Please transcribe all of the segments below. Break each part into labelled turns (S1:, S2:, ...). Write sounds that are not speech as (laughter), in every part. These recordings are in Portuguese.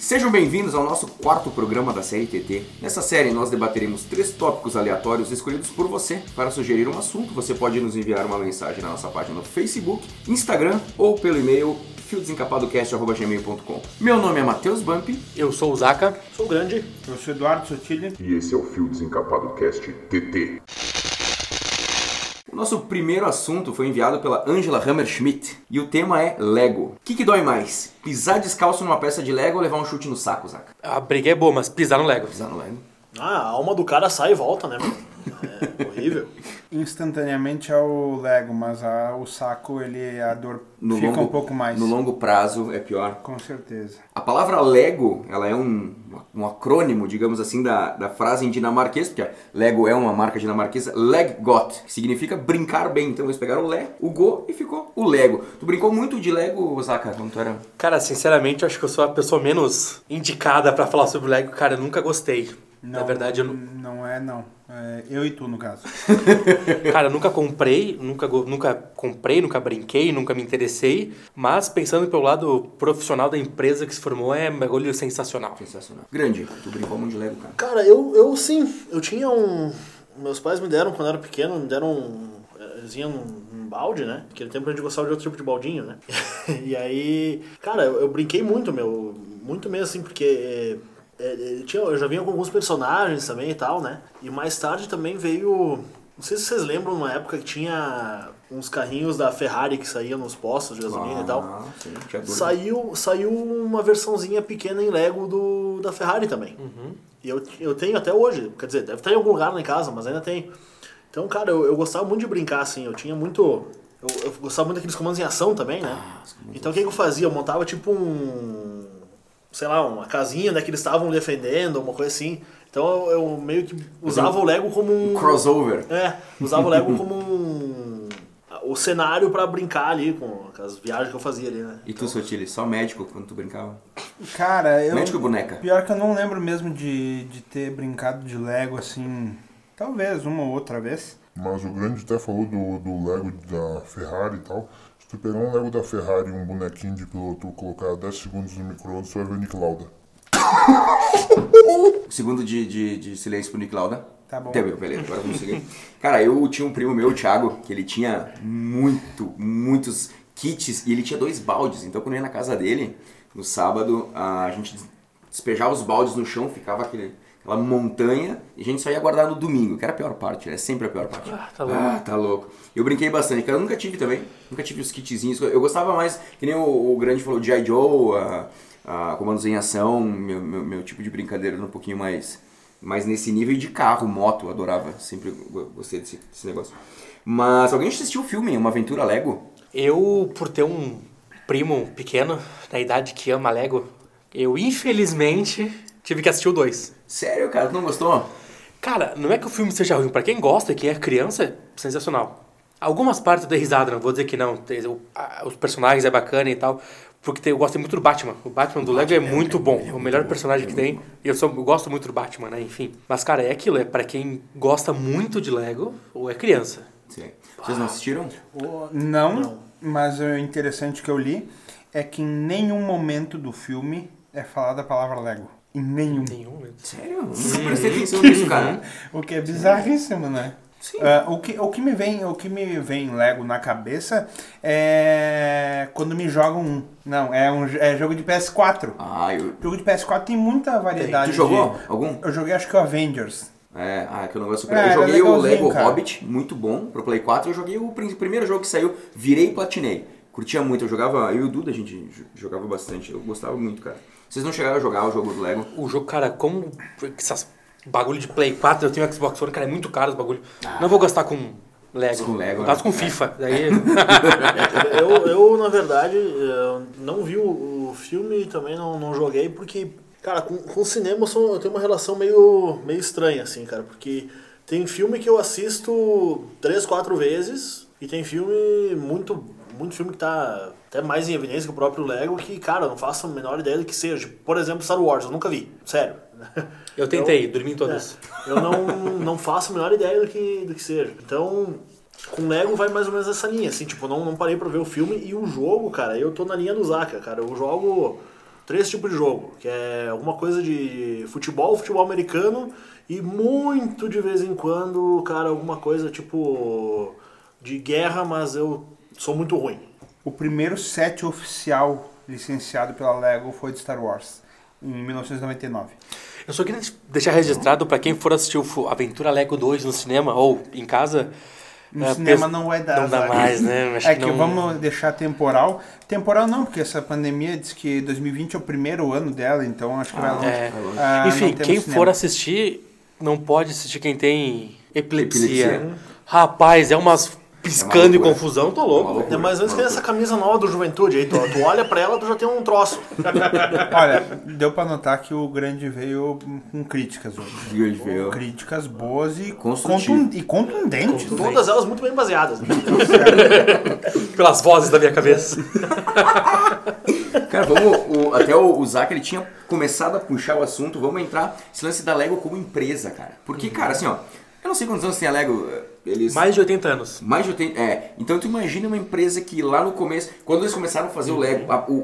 S1: Sejam bem-vindos ao nosso quarto programa da série TT. Nessa série nós debateremos três tópicos aleatórios escolhidos por você. Para sugerir um assunto, você pode nos enviar uma mensagem na nossa página no Facebook, Instagram ou pelo e-mail fiodesencapadocast.gmail.com Meu nome é Matheus Bump.
S2: Eu sou o Zaka.
S3: Sou grande.
S4: Eu sou Eduardo Sotile.
S5: E esse é o Fio Desencapado Cast TT.
S1: Nosso primeiro assunto foi enviado pela Angela Hammerschmidt e o tema é Lego. O que, que dói mais? Pisar descalço numa peça de Lego ou levar um chute no saco, Zaka?
S2: A briga é boa, mas pisar no Lego.
S1: Pisar no Lego.
S3: Ah, a alma do cara sai e volta, né, mano? É horrível.
S4: Instantaneamente é o Lego, mas a- o saco, ele, a dor
S1: No
S4: fica
S1: longo,
S4: um pouco mais.
S1: No longo prazo é pior.
S4: Com certeza.
S1: A palavra Lego, ela é um, um acrônimo, digamos assim, da, da frase em dinamarquês, porque Lego é uma marca dinamarquesa, Leggot, que significa brincar bem. Então eles pegaram o Le, o Go e ficou o Lego. Tu brincou muito de Lego, Zaka, quando tu era...
S2: Cara, sinceramente, eu acho que eu sou a pessoa menos indicada pra falar sobre Lego. Cara, eu nunca gostei. Na verdade, eu, nu-
S4: Não é, não. É eu e tu, no caso. (laughs)
S2: cara, eu nunca comprei, nunca, nunca comprei, nunca brinquei, nunca me interessei. Mas pensando pelo lado profissional da empresa que se formou, é um bagulho sensacional.
S1: Sensacional. Grande, tu brincou muito de Lego, cara.
S3: Cara, eu, eu sim. Eu tinha um. Meus pais me deram, quando eu era pequeno, me deram um. Eles iam num, num balde, né? Naquele tempo a gente gostava de outro tipo de baldinho, né? (laughs) e aí. Cara, eu, eu brinquei muito, meu. Muito mesmo, assim, porque. É, é, tinha, eu já vinha com alguns personagens também e tal, né? E mais tarde também veio. Não sei se vocês lembram, uma época que tinha uns carrinhos da Ferrari que saíam nos postos de gasolina e tal.
S1: Ah, sim.
S3: Saiu, saiu uma versãozinha pequena em Lego do, da Ferrari também. E eu, eu tenho até hoje. Quer dizer, deve estar em algum lugar lá em casa, mas ainda tem. Então, cara, eu, eu gostava muito de brincar, assim. Eu tinha muito. Eu, eu gostava muito daqueles comandos em ação também, né? então, o que, que eu fazia? Eu montava tipo um. Sei lá, uma casinha né, que eles estavam defendendo, uma coisa assim. Então, eu, meio que usava o Lego como um.
S1: Crossover.
S3: É, usava o Lego (laughs) como um. O cenário pra brincar ali com as viagens que eu fazia ali, né?
S1: E tu, Sotile, só médico quando tu brincava?
S4: Cara, eu...
S1: Médico e boneca?
S4: Pior que eu não lembro mesmo de, de ter brincado de Lego, assim... Talvez uma ou outra vez.
S5: Mas o grande até falou do, do Lego da Ferrari e tal. Se tu pegar um Lego da Ferrari e um bonequinho de piloto colocar 10 segundos no micro-ondas, tu vai ver o Nick Lauda. (laughs)
S1: Segundo de, de, de silêncio pro Nick Lauda.
S4: Tá bom.
S1: Tá bem, beleza, agora vamos seguir. Cara, eu tinha um primo meu, o Thiago, que ele tinha muito, muitos kits e ele tinha dois baldes. Então quando eu ia na casa dele, no sábado, a gente despejava os baldes no chão, ficava aquele, aquela montanha e a gente só ia guardar no domingo, que era a pior parte, é sempre a pior parte.
S2: Ah, tá louco.
S1: Ah, tá louco. Eu brinquei bastante, cara, eu nunca tive também, nunca tive os kitzinhos. Eu gostava mais, que nem o, o grande falou, G.I. Joe, a, a comandos em ação, meu, meu, meu tipo de brincadeira era um pouquinho mais mas nesse nível de carro, moto, adorava, sempre go- gostei desse, desse negócio. Mas alguém assistiu o filme, Uma Aventura Lego?
S2: Eu, por ter um primo pequeno, da idade que ama Lego, eu infelizmente tive que assistir o 2.
S1: Sério, cara, tu não gostou?
S2: Cara, não é que o filme seja ruim, pra quem gosta, quem é criança, é sensacional. Algumas partes eu dei risada, não vou dizer que não. Os personagens é bacana e tal. Porque eu gosto muito do Batman. O Batman do Lego é muito bom. É o melhor personagem que tem. E eu, sou, eu gosto muito do Batman, né? Enfim. Mas, cara, é aquilo. É pra quem gosta muito de Lego ou é criança.
S1: Sim. Vocês não assistiram?
S4: O- Não, mas o interessante que eu li é que em nenhum momento do filme é falada a palavra Lego. Em nenhum.
S2: Nenhum.
S1: Sério? Nunca prestei atenção nisso, cara.
S4: O que é bizarríssimo, né? Ah, o, que, o, que me vem, o que me vem Lego na cabeça é quando me jogam um. Não, é um é jogo de PS4.
S1: Ah, eu...
S4: Jogo de PS4 tem muita variedade.
S1: Tu jogou
S4: de-
S1: algum?
S4: Eu joguei acho que o Avengers.
S1: É, ah, é que eu não gosto de
S4: É,
S1: Eu joguei o Lego
S4: cara.
S1: Hobbit, muito bom, pro Play 4. Eu joguei o prim- primeiro jogo que saiu, virei e platinei. Curtia muito, eu jogava, eu e o Duda a gente jo- jogava bastante, eu gostava muito, cara. Vocês não chegaram a jogar o jogo do Lego?
S2: O jogo, cara, como essas bagulho de Play 4, eu tenho Xbox One, cara, é muito caro os bagulho. Não vou gastar com Lego.
S1: Com Lego,
S2: gasto
S1: né?
S2: com FIFA. Daí, (laughs)
S3: Eu, eu na verdade, eu não vi o, o filme e também não, não joguei porque, cara, com, com cinema eu, sou- eu tenho uma relação meio, meio estranha, assim, cara, porque tem filme que eu assisto três, quatro vezes e tem filme muito, muito filme que tá até mais em evidência que o próprio Lego que, cara, eu não faço a menor ideia do que seja. Por exemplo, Star Wars, eu nunca vi, sério. (laughs)
S2: eu tentei, dormi em todas.
S3: É, eu não, não faço a menor ideia do que, do que seja. Então, com Lego vai mais ou menos essa linha, assim, tipo, não, não parei pra ver o filme e o jogo, cara, eu tô na linha do Zaka, cara. Eu jogo três tipos de jogo, que é alguma coisa de futebol, futebol americano e muito de vez em quando, cara, alguma coisa tipo de guerra, mas eu sou muito ruim.
S4: O primeiro set oficial licenciado pela Lego foi de Star Wars, em 1999.
S2: Eu só queria deixar registrado pra quem for assistir o Aventura Lego 2 no cinema ou em casa.
S4: No
S2: é,
S4: cinema
S2: pes-
S4: não vai dar.
S2: Não dá mais, né? (laughs) Acho
S4: É que
S2: não-
S4: vamos deixar temporal. Temporal não, porque essa pandemia diz que 2020 é o primeiro ano dela, então acho que vai longe.
S2: É.
S4: Ah,
S2: Enfim, quem
S4: cinema.
S2: for assistir, não pode assistir quem tem epilepsia.
S1: Epilepsia.
S2: Rapaz, é umas piscando e
S1: loucura.
S2: confusão, tô louco.
S3: É mais menos que essa camisa nova do Juventude aí, tu, tu olha pra ela, tu já tem um troço. (laughs)
S4: Olha, deu pra notar que o grande veio com críticas hoje.
S1: Grande veio.
S4: Críticas boas e,
S1: Construtivo.
S4: contun- e contundentes.
S3: Todas elas muito bem baseadas. né? (laughs)
S2: Pelas vozes da minha cabeça. (laughs)
S1: Cara, vamos. o- até o, o Zac ele tinha começado a puxar o assunto. Vamos entrar esse lance da Lego como empresa, cara. Porque, cara, assim, ó. Eu não sei quantos anos tem a Lego. Eles.
S2: Mais de 80 anos.
S1: Mais de 80. É. Então tu imagina uma empresa que lá no começo. Quando eles começaram a fazer o Lego. a- o, o,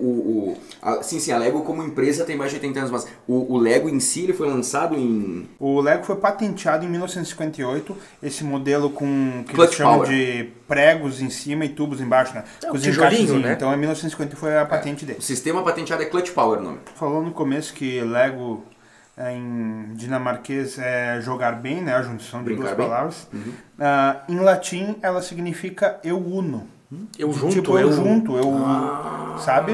S1: o- a- sim, sim, a Lego como empresa tem mais de 80 anos, mas o, o Lego em si ele foi lançado em.
S4: O Lego foi patenteado em 1958, esse modelo com que
S1: Clutch
S4: eles chamam
S1: power.
S4: de pregos em cima e tubos embaixo, né?
S2: É,
S4: Com
S2: o
S4: os
S2: tijolinho,
S4: encaixezinhos.
S2: né?
S4: Então em 1950 foi a patente
S1: O
S4: dele.
S1: sistema patenteado é Clutch Power o nome.
S4: Falou no começo que Lego é, em dinamarquês é jogar bem, né? A junção de
S1: Brincar
S4: duas
S1: bem.
S4: palavras. Ah, em latim ela significa eu uno.
S2: Eu junto,
S4: tipo,
S2: eu
S4: eu junto, eu
S1: Ah.
S4: sabe?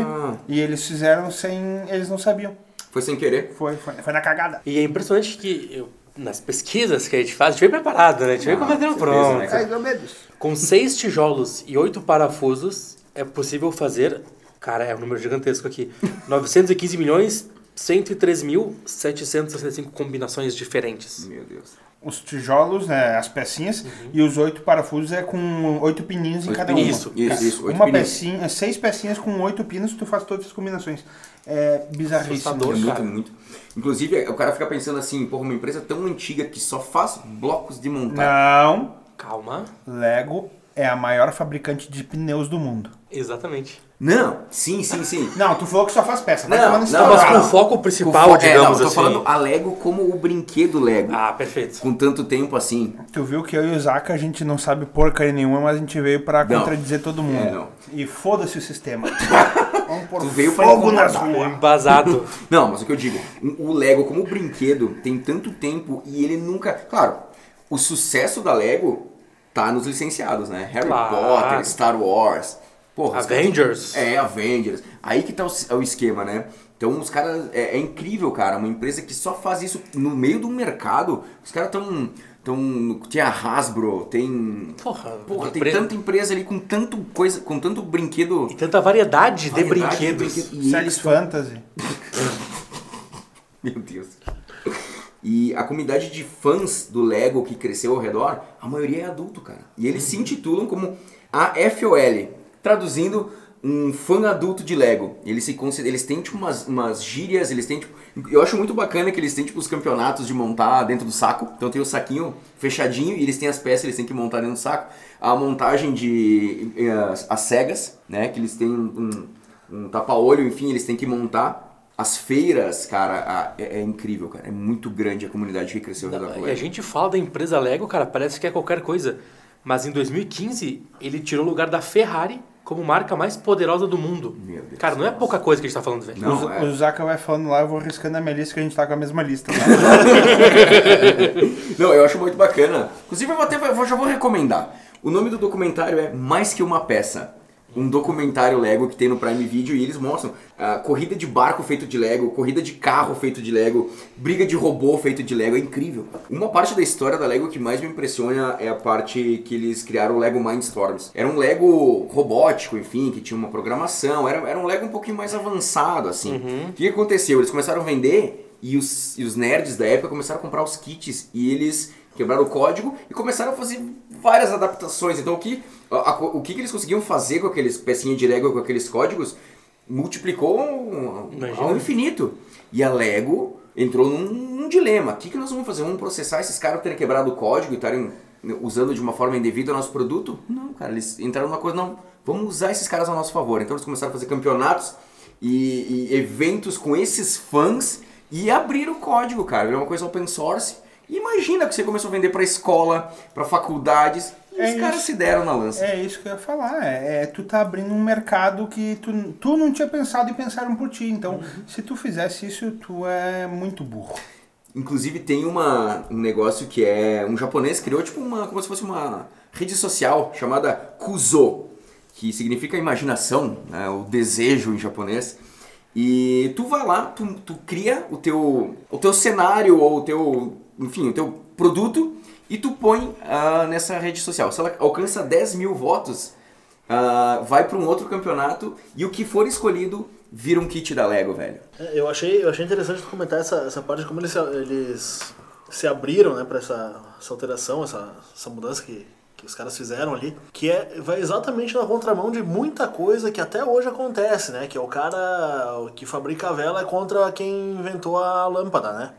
S4: E eles fizeram sem. Eles não sabiam.
S1: Foi sem querer.
S4: Foi, foi, foi na cagada.
S2: E é impressionante que eu- nas pesquisas que a gente faz, a gente veio preparado, né? A gente com o
S1: Ah,
S2: material
S1: certeza,
S2: pronto.
S1: né?
S2: Com seis tijolos e oito parafusos, é possível fazer. Cara, é um número gigantesco aqui. (laughs) 915 milhões 103.765 combinações diferentes.
S1: Meu Deus.
S4: Os tijolos, né, as pecinhas, e os oito parafusos é com oito pininhos em cada
S2: pininhos.
S4: uma.
S1: Isso, isso, oito
S4: uma
S1: pininhos.
S4: pecinha, seis pecinhas com oito pinos, tu faz todas as combinações. É bizarríssimo.
S1: É muito,
S2: cara.
S1: muito. Inclusive, o cara fica pensando assim, porra, uma empresa tão antiga que só faz blocos de montar.
S4: Não,
S2: Calma.
S4: Lego é a maior fabricante de pneus do mundo.
S2: Exatamente.
S1: Não, sim, sim, sim.
S4: Não, tu falou que só faz peça. Vai
S1: Não, não,
S2: Não, mas com o foco
S1: Com
S2: principal,
S1: fo- é, não,
S2: digamos
S1: eu tô
S2: assim.
S1: falando a Lego como o brinquedo Lego.
S2: Ah, perfeito.
S1: Com tanto tempo assim.
S4: Tu viu que eu e o Zaka a gente não sabe porcaria nenhuma, mas a gente veio pra
S1: Não.
S4: contradizer todo mundo.
S1: É, não.
S4: E foda-se o sistema. (laughs) Vamos pôr
S1: Tu veio pra
S4: fogo nas
S1: incomodar.
S4: ruas.
S2: Embasado. (laughs)
S1: Não, mas o que eu digo, o o Lego como brinquedo tem tanto tempo e ele nunca. Claro, o sucesso da Lego tá nos licenciados, né? Harry
S2: Claro.
S1: Potter, Star Wars. Porra, caras
S2: Avengers.
S1: têm- É, Avengers. Aí que tá o, é o esquema, né? Então os caras. É, é incrível, cara. Uma empresa que só faz isso no meio do mercado. Os caras tão. tão tem a Hasbro, tem.
S2: Porra,
S1: Porra, tem
S2: empre-
S1: tanta empresa ali com tanto coisa, com tanto brinquedo.
S2: E tanta variedade, de
S1: variedade
S2: brinquedos.
S1: brinquedo. E
S4: Sex
S1: eles
S4: Fantasy. (laughs)
S1: Meu Deus. E a comunidade de fãs do Lego que cresceu ao redor, a maioria é adulto, cara. E eles se intitulam como a FOL, traduzindo um fã adulto de Lego. Eles se eles têm tipo umas, umas gírias, eles têm tipo, eu acho muito bacana que eles têm tipo os campeonatos de montar dentro do saco. Então tem o saquinho fechadinho e eles têm as peças, eles têm que montar dentro do saco. A montagem de eh, as, as cegas, né, que eles têm um, um tapa-olho, enfim, eles têm que montar. As feiras, cara, é, é incrível, cara. É muito grande a comunidade que cresceu ao redor do
S2: E a
S1: Lego.
S2: gente fala da empresa Lego, cara, parece que é qualquer coisa. Mas em 2015, ele tirou o lugar da Ferrari como marca mais poderosa do mundo.
S1: Meu Deus.
S2: Cara, não é pouca coisa que a gente tá falando, velho.
S1: Não,
S4: o,
S1: é.
S4: o Zaka vai falando lá, eu vou riscando a minha lista que a gente tá com a mesma lista. Tá? (laughs)
S1: Não, eu acho muito bacana. Inclusive, eu até, eu já vou recomendar. O nome do documentário é Mais Que Uma Peça. Um documentário Lego que tem no Prime Video e eles mostram a corrida de barco feito de Lego, corrida de carro feito de Lego, briga de robô feito de Lego, é incrível. Uma parte da história da Lego que mais me impressiona é a parte que eles criaram o Lego Mindstorms. Era um Lego robótico, enfim, que tinha uma programação, era, era um Lego um pouquinho mais avançado, assim. O que aconteceu? Eles começaram a vender e os, e os nerds da época começaram a comprar os kits e eles quebraram o código e começaram a fazer várias adaptações. Então o que, a- a- o que, que eles conseguiam fazer com aqueles pecinhas de Lego, com aqueles códigos, multiplicou ao,
S2: Imagina.
S1: ao infinito. E a Lego entrou num, num dilema. O que, que nós vamos fazer? Vamos processar esses caras terem quebrado o código e estarem usando de uma forma indevida o nosso produto? Não, cara, eles entraram numa coisa, não, vamos usar esses caras a nosso favor. Então eles começaram a fazer campeonatos e, e eventos com esses fãs e abrir o código, cara. Virar uma coisa open source. Imagina que você começou a vender pra escola, pra faculdades. E
S4: É
S1: os caras se deram na lança.
S4: É isso que eu ia falar. É, é tu tá abrindo um mercado que tu, tu não tinha pensado e pensaram por ti. Então, se tu fizesse isso, tu é muito burro.
S1: Inclusive tem uma, um negócio que é. Um japonês criou tipo uma. como se fosse uma rede social chamada Kuzo, que significa imaginação, né, o desejo em japonês. E tu vai lá, tu, tu cria o teu, o teu cenário ou o teu. enfim, o teu produto e tu põe ah, nessa rede social. Se ela alcança 10 mil votos, ah, vai para um outro campeonato e o que for escolhido vira um kit da Lego, velho.
S3: É, Eu achei, eu achei interessante tu comentar essa, essa parte de como eles, eles se abriram né, para essa, essa alteração, essa, essa mudança que, que os caras fizeram ali, que é, vai exatamente na contramão de muita coisa que até hoje acontece, né? Que é o cara que fabrica a vela é contra quem inventou a lâmpada, né?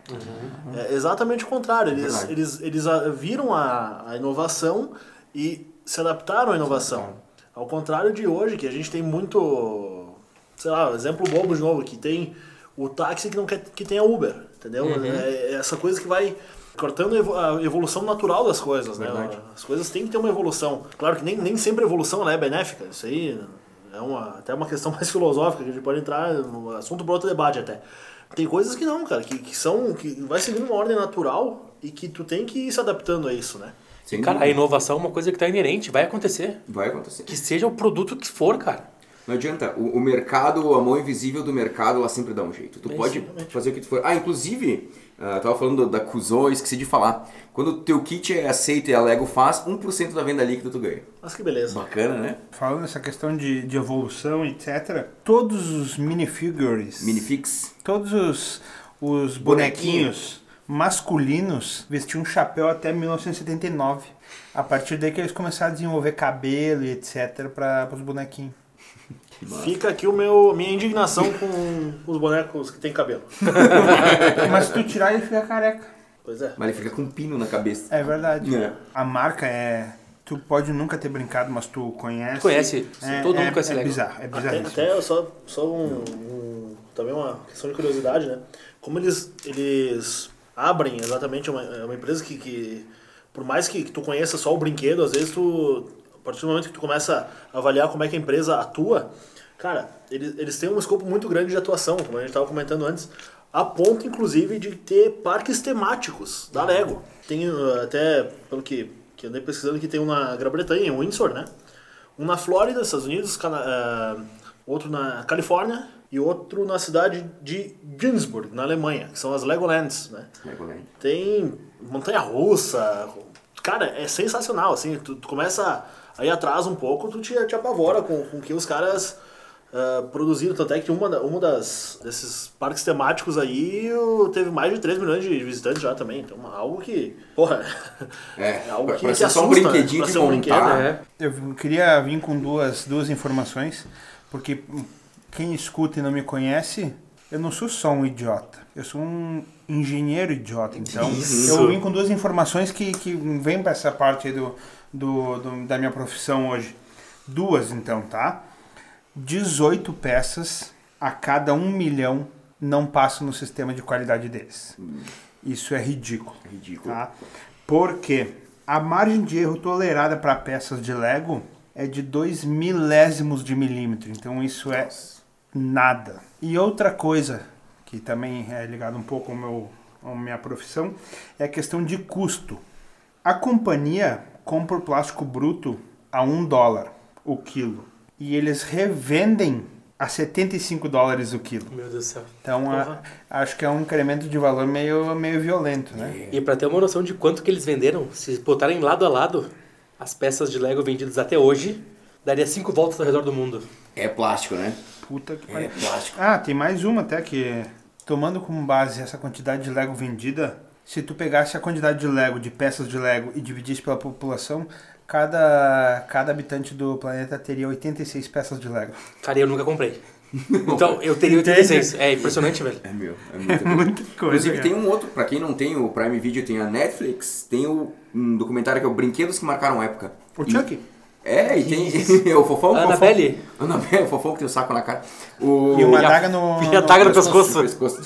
S3: É exatamente o contrário. Eles,
S1: Verdade.
S3: eles, eles viram a, a inovação e se adaptaram à inovação. Ao contrário de hoje, que a gente tem muito, sei lá, exemplo bobo de novo, que tem o táxi que não quer que tenha Uber, entendeu? É, é essa coisa que vai cortando a evo- a evolução natural das coisas, né?
S1: Verdade.
S3: As coisas têm que ter uma evolução. Claro que nem, nem sempre a evolução ela é benéfica, isso aí é uma, até uma questão (laughs) mais filosófica, que a gente pode entrar no assunto para outro debate até. Tem coisas que não, cara, que, que são, que vai seguindo uma ordem natural e que tu tem que ir se adaptando a isso, né?
S1: Sem
S2: Cara, a inovação é uma coisa que tá inerente, vai acontecer.
S1: Vai acontecer.
S2: Que seja o produto que for, cara.
S1: Não adianta, o, o mercado, a mão invisível do mercado, ela sempre dá um jeito. Tu
S2: É,
S1: pode
S3: exatamente.
S1: fazer o que tu for. Ah, inclusive, ah, tava falando da Kuzo, esqueci de falar. Quando o teu kit é aceito e a Lego faz, 1% da venda líquida tu ganha.
S3: Mas que beleza.
S1: Bacana, né?
S4: Falando nessa questão de, de evolução, etc., todos os minifigures,
S1: Minifix.
S4: todos os, os bonequinhos masculinos vestiam um chapéu até 1979. A partir daí que eles começaram a desenvolver cabelo e etc. para os bonequinhos.
S3: Fica aqui o meu, minha indignação com os bonecos que tem cabelo. (laughs)
S4: Mas se tu tirar, ele fica careca.
S3: Pois é.
S1: Mas ele fica com um pino na cabeça.
S4: É verdade.
S1: É.
S4: A marca é. Tu pode nunca ter brincado, mas tu conhece.
S2: Conhece,
S4: É,
S2: todo
S4: é,
S2: mundo conhece
S4: é
S2: Lego.
S4: bizarro, é bizarro.
S3: Até, até só, só um, um- Também uma questão de curiosidade, né? Como eles, eles abrem exatamente uma, é uma empresa que, que, por mais que, que tu conheça só o brinquedo, às vezes tu. A partir do momento que tu começa a avaliar como é que a empresa atua, cara, eles, eles têm um escopo muito grande de atuação, como a gente estava comentando antes, a ponto, inclusive, de ter parques temáticos da Lego. Tem uh, até, pelo que, que andei pesquisando, que tem um na Grã-Bretanha, em Windsor, né? Um na Flórida, Estados Unidos, Cana- eh, outro na Califórnia e outro na cidade de Günzburg, na Alemanha, que são as Legolands, né?
S1: Legoland.
S3: Tem montanha-russa, cara, é sensacional, assim, tu, tu começa a ir atrás um pouco, tu te, te apavora com o que os caras ah, produziram, tanto é que uma, uma das, desses parques temáticos aí teve mais de 3 milhões de visitantes já também, então algo que, porra, (laughs)
S1: É,
S3: algo
S1: pra,
S3: que,
S1: pra
S3: que
S1: ser só um
S3: assusta, né?
S1: brinquedinho
S3: Pra
S1: de
S3: ser um
S1: montar.
S3: né?
S2: É.
S4: Eu queria vir com duas, duas informações, porque quem escuta e não me conhece, eu não sou só um idiota. Eu sou um engenheiro idiota. Então, eu vim com duas informações que, que vêm para essa parte aí do, do, do- da minha profissão hoje. Duas, então, tá? 18 peças a cada um milhão não passam no sistema de qualidade deles. Isso é ridículo.
S1: Ridículo.
S4: Tá? Porque a margem de erro tolerada para peças de Lego é de 2 milésimos de milímetro. Então isso é nada. E outra coisa que também é ligado um pouco ao meu, à minha profissão é a questão de custo. A companhia compra o plástico bruto a 1 dólar o quilo e eles revendem a 75 dólares o quilo.
S2: Meu Deus do céu.
S4: Então a- acho que é um incremento de valor meio, meio violento, né?
S2: E pra ter uma noção de quanto que eles venderam, se botarem lado a lado as peças de Lego vendidas até hoje, daria cinco voltas ao redor do mundo.
S1: É plástico, né?
S4: Puta que
S1: É
S4: pariu.
S1: plástico.
S4: Ah, tem mais uma até que, tomando como base essa quantidade de Lego vendida, se tu pegasse a quantidade de Lego, de peças de Lego e dividisse pela população, cada, cada habitante do planeta teria 86 peças de Lego.
S2: Cara, eu nunca comprei. Então, eu teria 86. É impressionante, velho.
S1: É meu, é muita (laughs) coisa.
S4: Muita coisa.
S1: Inclusive
S4: cara.
S1: tem um outro, pra quem não tem o Prime Video, tem a Netflix, tem o, um documentário que é o Brinquedos que Marcaram Época.
S4: O
S1: E-
S4: Chuck?
S1: É, e tem (laughs) o fofão. o fofão.
S2: Annabelle.
S1: Annabelle, o fofão que tem o saco na cara. O...
S4: E uma
S2: a-
S4: adaga no.
S2: e a adaga no pescoço.
S1: pescoço.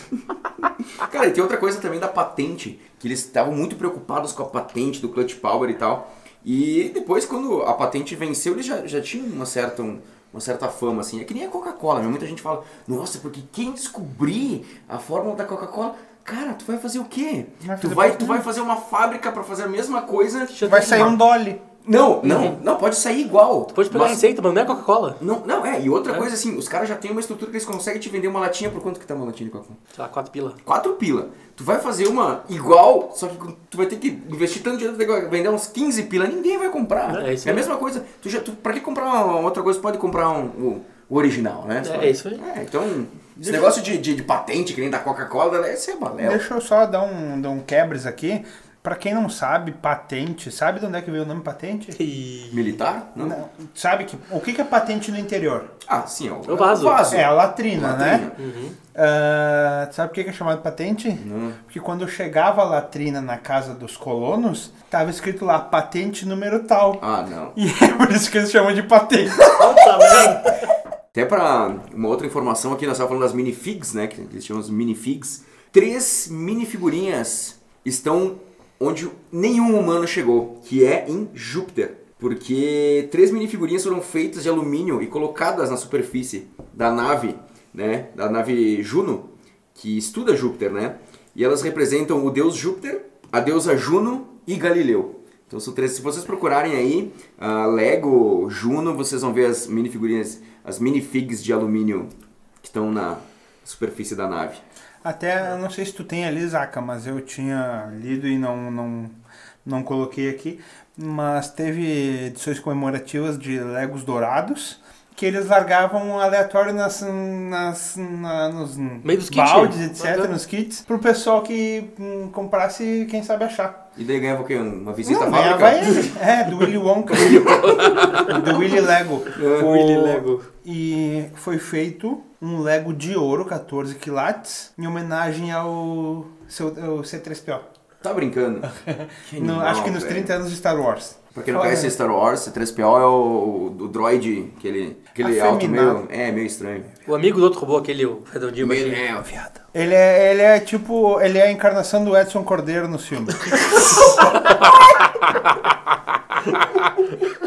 S1: (laughs) Cara, e tem outra coisa também da patente, que eles estavam muito preocupados com a patente do Clutch Power e tal. E depois, quando a patente venceu, eles já, já tinham uma certa, um- uma certa fama, assim. É que nem a Coca-Cola, né? Muita gente fala, nossa, porque quem descobrir a fórmula da Coca-Cola... Cara, tu vai fazer o quê?
S4: Vai
S1: tu,
S4: fazer
S1: vai,
S4: pra-
S1: tu vai fazer uma fábrica pra fazer a mesma coisa...
S4: Vai sair um Dolly.
S1: Não, não, não, pode sair igual.
S2: Tu pode pegar a
S1: mas-
S2: receita, mas não é Coca-Cola.
S1: Não, não, é, e outra
S2: É.
S1: coisa assim, os caras já têm uma estrutura que eles conseguem te vender uma latinha por quanto que tá uma latinha de Coca-Cola?
S2: Sei lá, quatro pila.
S1: Quatro pila. Tu vai fazer uma igual, só que tu vai ter que investir tanto dinheiro, que vender uns 15 pila, ninguém vai comprar.
S2: É isso
S1: a
S2: aí.
S1: mesma coisa. Tu já, tu, pra que comprar uma outra coisa? Pode comprar um, o, o original, né?
S2: É, é isso aí.
S1: É, então, esse negócio de, de, de patente, que nem da Coca-Cola, né, esse é balela.
S4: Deixa eu só dar um, dar um quebres aqui. Pra quem não sabe, patente, sabe de onde é que veio o nome patente?
S2: E...
S1: Militar? Não.
S4: Não, sabe que, o que é patente no interior?
S1: Ah, sim, ó.
S2: O vaso.
S4: É a latrina,
S1: Latrina.
S4: né? Ah, sabe por que é chamado patente? Porque quando chegava a latrina na casa dos colonos, tava escrito lá patente número tal.
S1: Ah, não.
S4: E (laughs) é por isso que eles chamam de patente. (laughs)
S3: Puta merda.
S1: Até pra uma outra informação aqui, nós estávamos falando das minifigs, né? Que eles chamam de minifigs. Três minifigurinhas estão onde nenhum humano chegou, que é em Júpiter. Porque três minifigurinhas foram feitas de alumínio e colocadas na superfície da nave, né? Da nave Juno, que estuda Júpiter, né? E elas representam o deus Júpiter, a deusa Juno e Galileu. Então são três. Se vocês procurarem aí, Lego, Juno, vocês vão ver as minifigurinhas, as minifigs de alumínio que estão na superfície da nave.
S4: Até, eu não sei se tu tem ali, Zaca, mas eu tinha lido e não, não, não coloquei aqui. Mas teve edições comemorativas de Legos dourados que eles largavam aleatório nas, nas, na- nos
S2: Meio dos kits.
S4: baldes, etc.,
S2: Bacana.
S4: nos kits, pro pessoal que hum, comprasse, quem sabe achar.
S1: E daí ganhava o quê? Uma visita
S4: Não,
S1: à fábrica?
S4: ganhava ele. É, do Willy Wonka. (laughs) do Willy Lego. O-
S2: Willy Lego.
S4: E foi feito um Lego de ouro, 14 quilates, em homenagem ao, seu, ao C3PO.
S1: Tá brincando? (laughs) Que
S4: No-
S1: animal,
S4: acho que nos
S1: velho.
S4: 30 anos de Star Wars.
S1: Pra quem não
S4: Foda,
S1: conhece
S4: né?
S1: Star Wars, C3PO é o, o droid, aquele, aquele alto meio... É, meio estranho.
S2: O amigo do outro robô, aquele o redondinho
S1: Meio,
S2: baixinho.
S1: é, viado.
S4: Ele é, ele é tipo, ele é a encarnação do Edson Cordeiro no filme. (laughs) (laughs)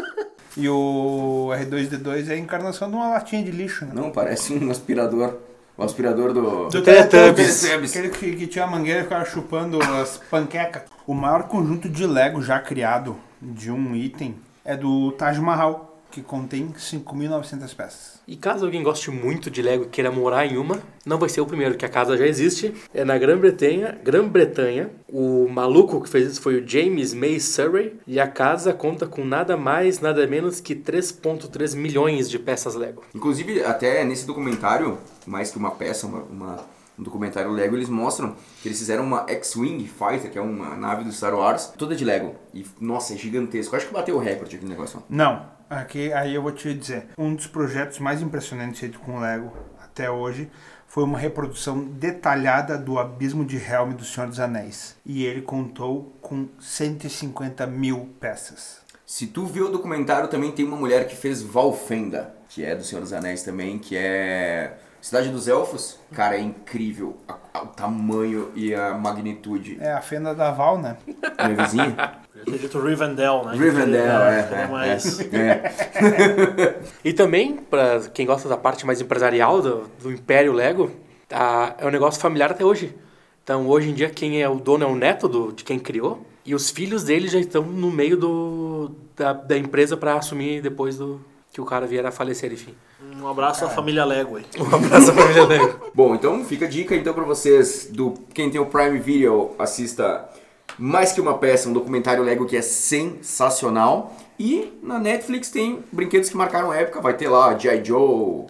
S4: e o R2D2 é a encarnação de uma latinha de lixo, né?
S1: Não, parece um aspirador. O aspirador do...
S2: Do Teletubbies.
S4: Aquele que, que tinha a mangueira e ficava chupando as panquecas. O maior conjunto de Lego já criado de um item é do Taj Mahal, que contém 5.900 peças.
S2: E caso alguém goste muito de Lego e queira morar em uma, não vai ser o primeiro, que a casa já existe. É na Grã-Bretanha. Grã-Bretanha. O maluco que fez isso foi o James May Surrey. E a casa conta com nada mais, nada menos que 3.3 milhões de peças Lego.
S1: Inclusive, até nesse documentário, mais que uma peça, uma, uma- um documentário Lego, eles mostram que eles fizeram uma X-Wing Fighter, que é uma nave do Star Wars, toda de Lego. E, nossa, é gigantesco. Eu acho que bateu o recorde aquele negócio.
S4: Não, aqui aí eu vou te dizer. Um dos projetos mais impressionantes feito com Lego até hoje foi uma reprodução detalhada do Abismo de Helm do Senhor dos Anéis. E ele contou com 150 mil peças.
S1: Se tu vê o documentário, também tem uma mulher que fez Valfenda, que é do Senhor dos Anéis também, que é Cidade dos Elfos. Cara, é incrível a- a- o tamanho e a magnitude.
S4: É a fenda da Val, né?
S1: Minha vizinha?
S3: Eu tinha dito Rivendell, né?
S1: Rivendell, é, é,
S3: mais-
S1: é, é. (laughs)
S2: E também, para quem gosta da parte mais empresarial do, do Império Lego, tá, é um negócio familiar até hoje. Então, hoje em dia, quem é o dono é o neto do, de quem criou, e os filhos dele já estão no meio do, da, da empresa para assumir depois do que o cara vier a falecer, enfim.
S3: Um abraço à família Lego aí.
S2: Um abraço à família Lego. (laughs)
S1: Bom, então fica a dica então para vocês do quem tem o Prime Video, assista Mais que uma peça, um documentário Lego que é sensacional. E na Netflix tem brinquedos que marcaram época, vai ter lá G.I. Joe,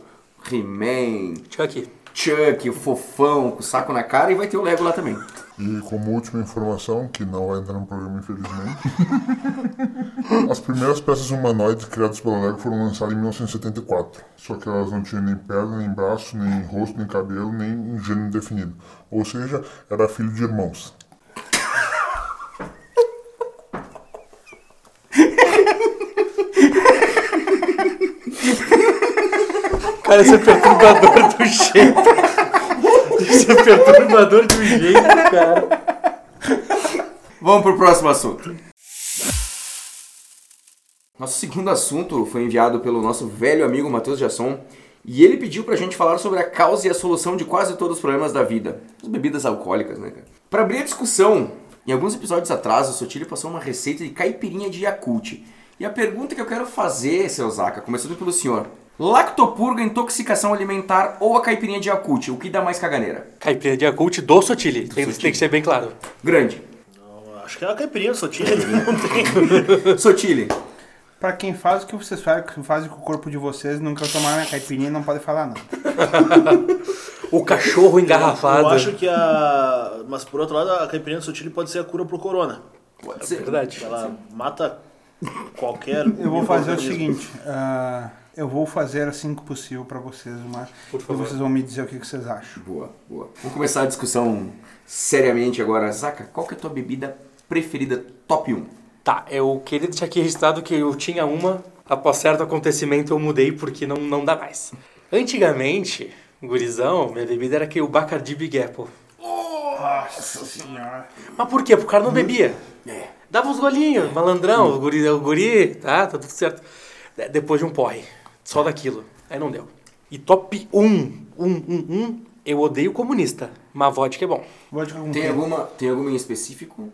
S1: He-Man,
S2: Chuck,
S1: Chuck, o fofão com o saco na cara e vai ter o Lego lá também.
S5: E como última informação, que não vai entrar no programa infelizmente, (laughs) as primeiras peças humanoides criadas pela Lego foram lançadas em 1974. Só que elas não tinham nem perna, nem braço, nem rosto, nem cabelo, nem gênero definido. Ou seja, era filho de irmãos.
S2: Cara, esse é perturbador do jeito. Isso é perturbador de um jeito, cara.
S1: Vamos pro próximo assunto. Nosso segundo assunto foi enviado pelo nosso velho amigo Matheus Jasson e ele pediu pra gente falar sobre a causa e a solução de quase todos os problemas da vida. As bebidas alcoólicas, né, cara? Pra abrir a discussão, em alguns episódios atrás, o Sotile passou uma receita de caipirinha de Yakult. E a pergunta que eu quero fazer, seu Zaka, começando pelo senhor. Lactopurga, intoxicação alimentar ou a caipirinha de Yakult? O que dá mais caganeira?
S2: Caipirinha de Yakult do Sotile. Tem,
S1: Sotile.
S2: tem que ser bem claro.
S1: Grande.
S3: Não, acho que é a caipirinha, tinha. (laughs) Não tem.
S1: Sotile.
S4: Pra quem faz o que vocês fazem, fazem com o corpo de vocês, nunca tomaram minha caipirinha não pode falar nada. (laughs)
S2: O cachorro engarrafado.
S3: Eu acho que a. Mas por outro lado, a caipirinha do Sotile pode ser a cura pro corona.
S1: Pode ser.
S2: Verdade.
S3: Ela mata qualquer.
S4: Eu vou fazer o seguinte, ah, eu vou fazer assim que possível pra vocês, uma,
S2: Por
S4: e
S2: favor.
S4: vocês vão me dizer o que, que vocês acham.
S1: Boa, boa. Vamos começar a discussão seriamente agora. Zaka, qual que é a tua bebida preferida top 1?
S2: Tá, eu queria deixar aqui registrado que eu tinha uma, após certo acontecimento eu mudei porque não, não dá mais. Antigamente, gurizão, minha bebida era que o Bacardi Big Apple.
S4: Nossa senhora.
S2: Mas por quê? Porque o cara não bebia.
S1: É.
S2: Dava uns golinhos, malandrão, o guri, o guri, tá, tá tudo certo. De- Depois de um porre, só daquilo. Aí não deu. E top 1, 1, 1, 1, eu odeio comunista, mas vodka é bom.
S4: Vodka com
S1: Tem
S4: quê?
S1: alguma, tem alguma em específico?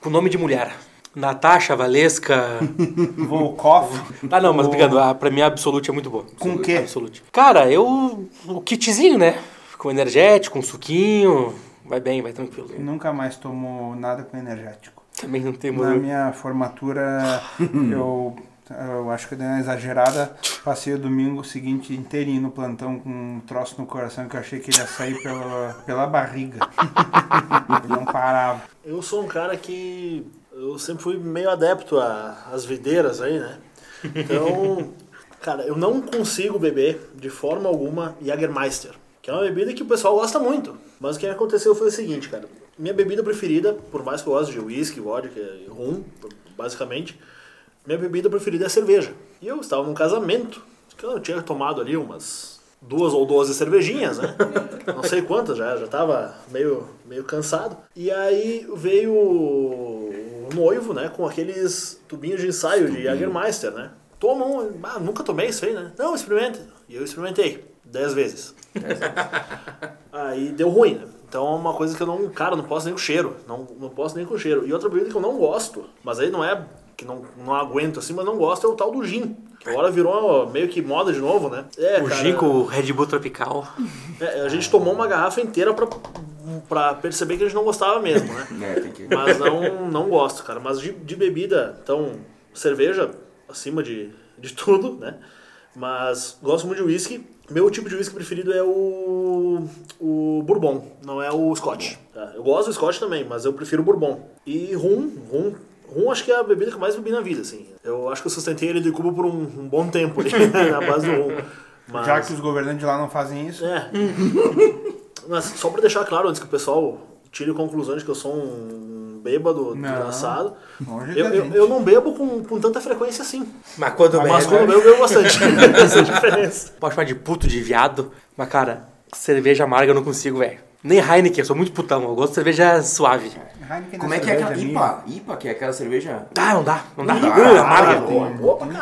S2: Com nome de mulher. Natasha, Valesca... (laughs)
S4: Volkov.
S2: Ah, não, mas
S4: O-
S2: obrigado. A, pra mim, a Absolute é muito boa.
S4: Com o quê?
S2: Absolute. Cara, eu... O kitzinho, né? Com energético, com suquinho... Vai bem, vai tranquilo.
S4: Nunca mais tomou nada com energético.
S2: Também não tem
S4: Na minha formatura, (laughs) eu, eu acho que eu dei uma exagerada. Passei o domingo seguinte inteirinho no plantão com um troço no coração que eu achei que ele ia sair pela, pela barriga. Eu não parava.
S3: Eu sou um cara que. Eu sempre fui meio adepto às videiras aí, né? Então, cara, eu não consigo beber de forma alguma Jägermeister, que é uma bebida que o pessoal gosta muito. Mas o que aconteceu foi o seguinte, cara. Minha bebida preferida, por mais que eu goste de whisky, vodka e rum, basicamente, minha bebida preferida é cerveja. E eu estava num casamento, que eu tinha tomado ali umas duas ou doze cervejinhas, né? (laughs) Não sei quantas já, já tava meio, meio cansado. E aí veio o noivo, né, com aqueles tubinhos de ensaio de Jägermeister, né? Toma um, ah, nunca tomei isso aí, né? Não, experimenta. E eu experimentei, dez vezes. (laughs) Aí deu ruim, né? Então é uma coisa que eu não, cara, não posso nem com cheiro. Não, não posso nem com cheiro. E outra bebida que eu não gosto, mas aí não é que não, não aguento assim, mas não gosto, é o tal do gin. Que agora virou ó, meio que moda de novo, né? É,
S2: O
S3: cara,
S2: gin com o Red Bull Tropical.
S3: é, a gente tomou uma garrafa inteira pra, pra perceber que a gente não gostava mesmo, né?
S1: É, tem que...
S3: Mas não, não gosto, cara. Mas de, de bebida, então, cerveja acima de, de tudo, né? Mas gosto muito de whisky. Meu tipo de whisky preferido é o, o bourbon, não é o scotch. tá? Eu gosto do scotch também, mas eu prefiro o bourbon. E rum, rum, rum acho que é a bebida que eu mais bebi na vida, assim. Eu acho que eu sustentei ele de Cuba por um, um bom tempo ali, (laughs) na base do rum. Mas...
S4: Já que os governantes de lá não fazem isso,
S3: É. (laughs) Mas só pra deixar claro, antes que o pessoal tire conclusões de que eu sou um bêbado
S4: Não.
S3: desgraçado, eu, eu, eu não bebo com, com tanta frequência assim.
S2: Mas quando
S3: Mas
S2: bebe,
S3: quando eu bebo, eu bebo bastante. (laughs) Essa é a diferença.
S2: Pode chamar de puto, de viado. Mas, cara, cerveja amarga eu não consigo, velho. Nem Heineken, eu sou muito putão. Eu gosto de cerveja suave.
S4: Heineken
S1: Como
S4: da
S1: é que é aquela. IPA? IPA, que é aquela cerveja...
S2: Ah, não dá, não dá.
S1: Não dá.
S2: Amarga.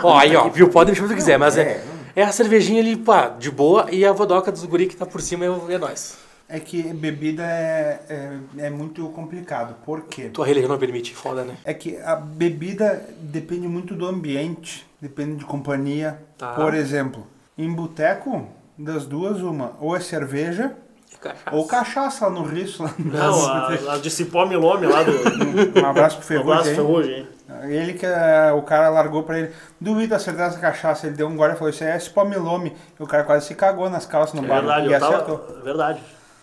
S2: Ó, aí, ó, viu? Pode me chamar o que quiser, mas
S1: é,
S2: é, é a cervejinha ali, pá, de boa, e a vodoca dos guri que tá por cima é, é nóis.
S4: É que bebida é, é, é muito complicado. Por quê?
S2: Tua religião não permite, foda, né?
S4: É que a bebida depende muito do ambiente, depende de companhia.
S2: Tá.
S4: Por exemplo, em boteco, das duas, uma, ou é cerveja,
S2: cachaça.
S4: ou cachaça lá no Risso. Lá no...
S3: Não, a, a de Cipó Milome lá do.
S4: Um abraço pro
S3: Um abraço,
S4: Ferrugem.
S3: Ferrugem, hein?
S4: Ele que é, o cara largou pra ele, duvido acertar essa cachaça. Ele deu um gole e falou: Isso é spomilome. E o cara quase se cagou nas calças no
S3: É
S4: bar.
S3: verdade,
S4: e acertou.
S3: tava. Verdade.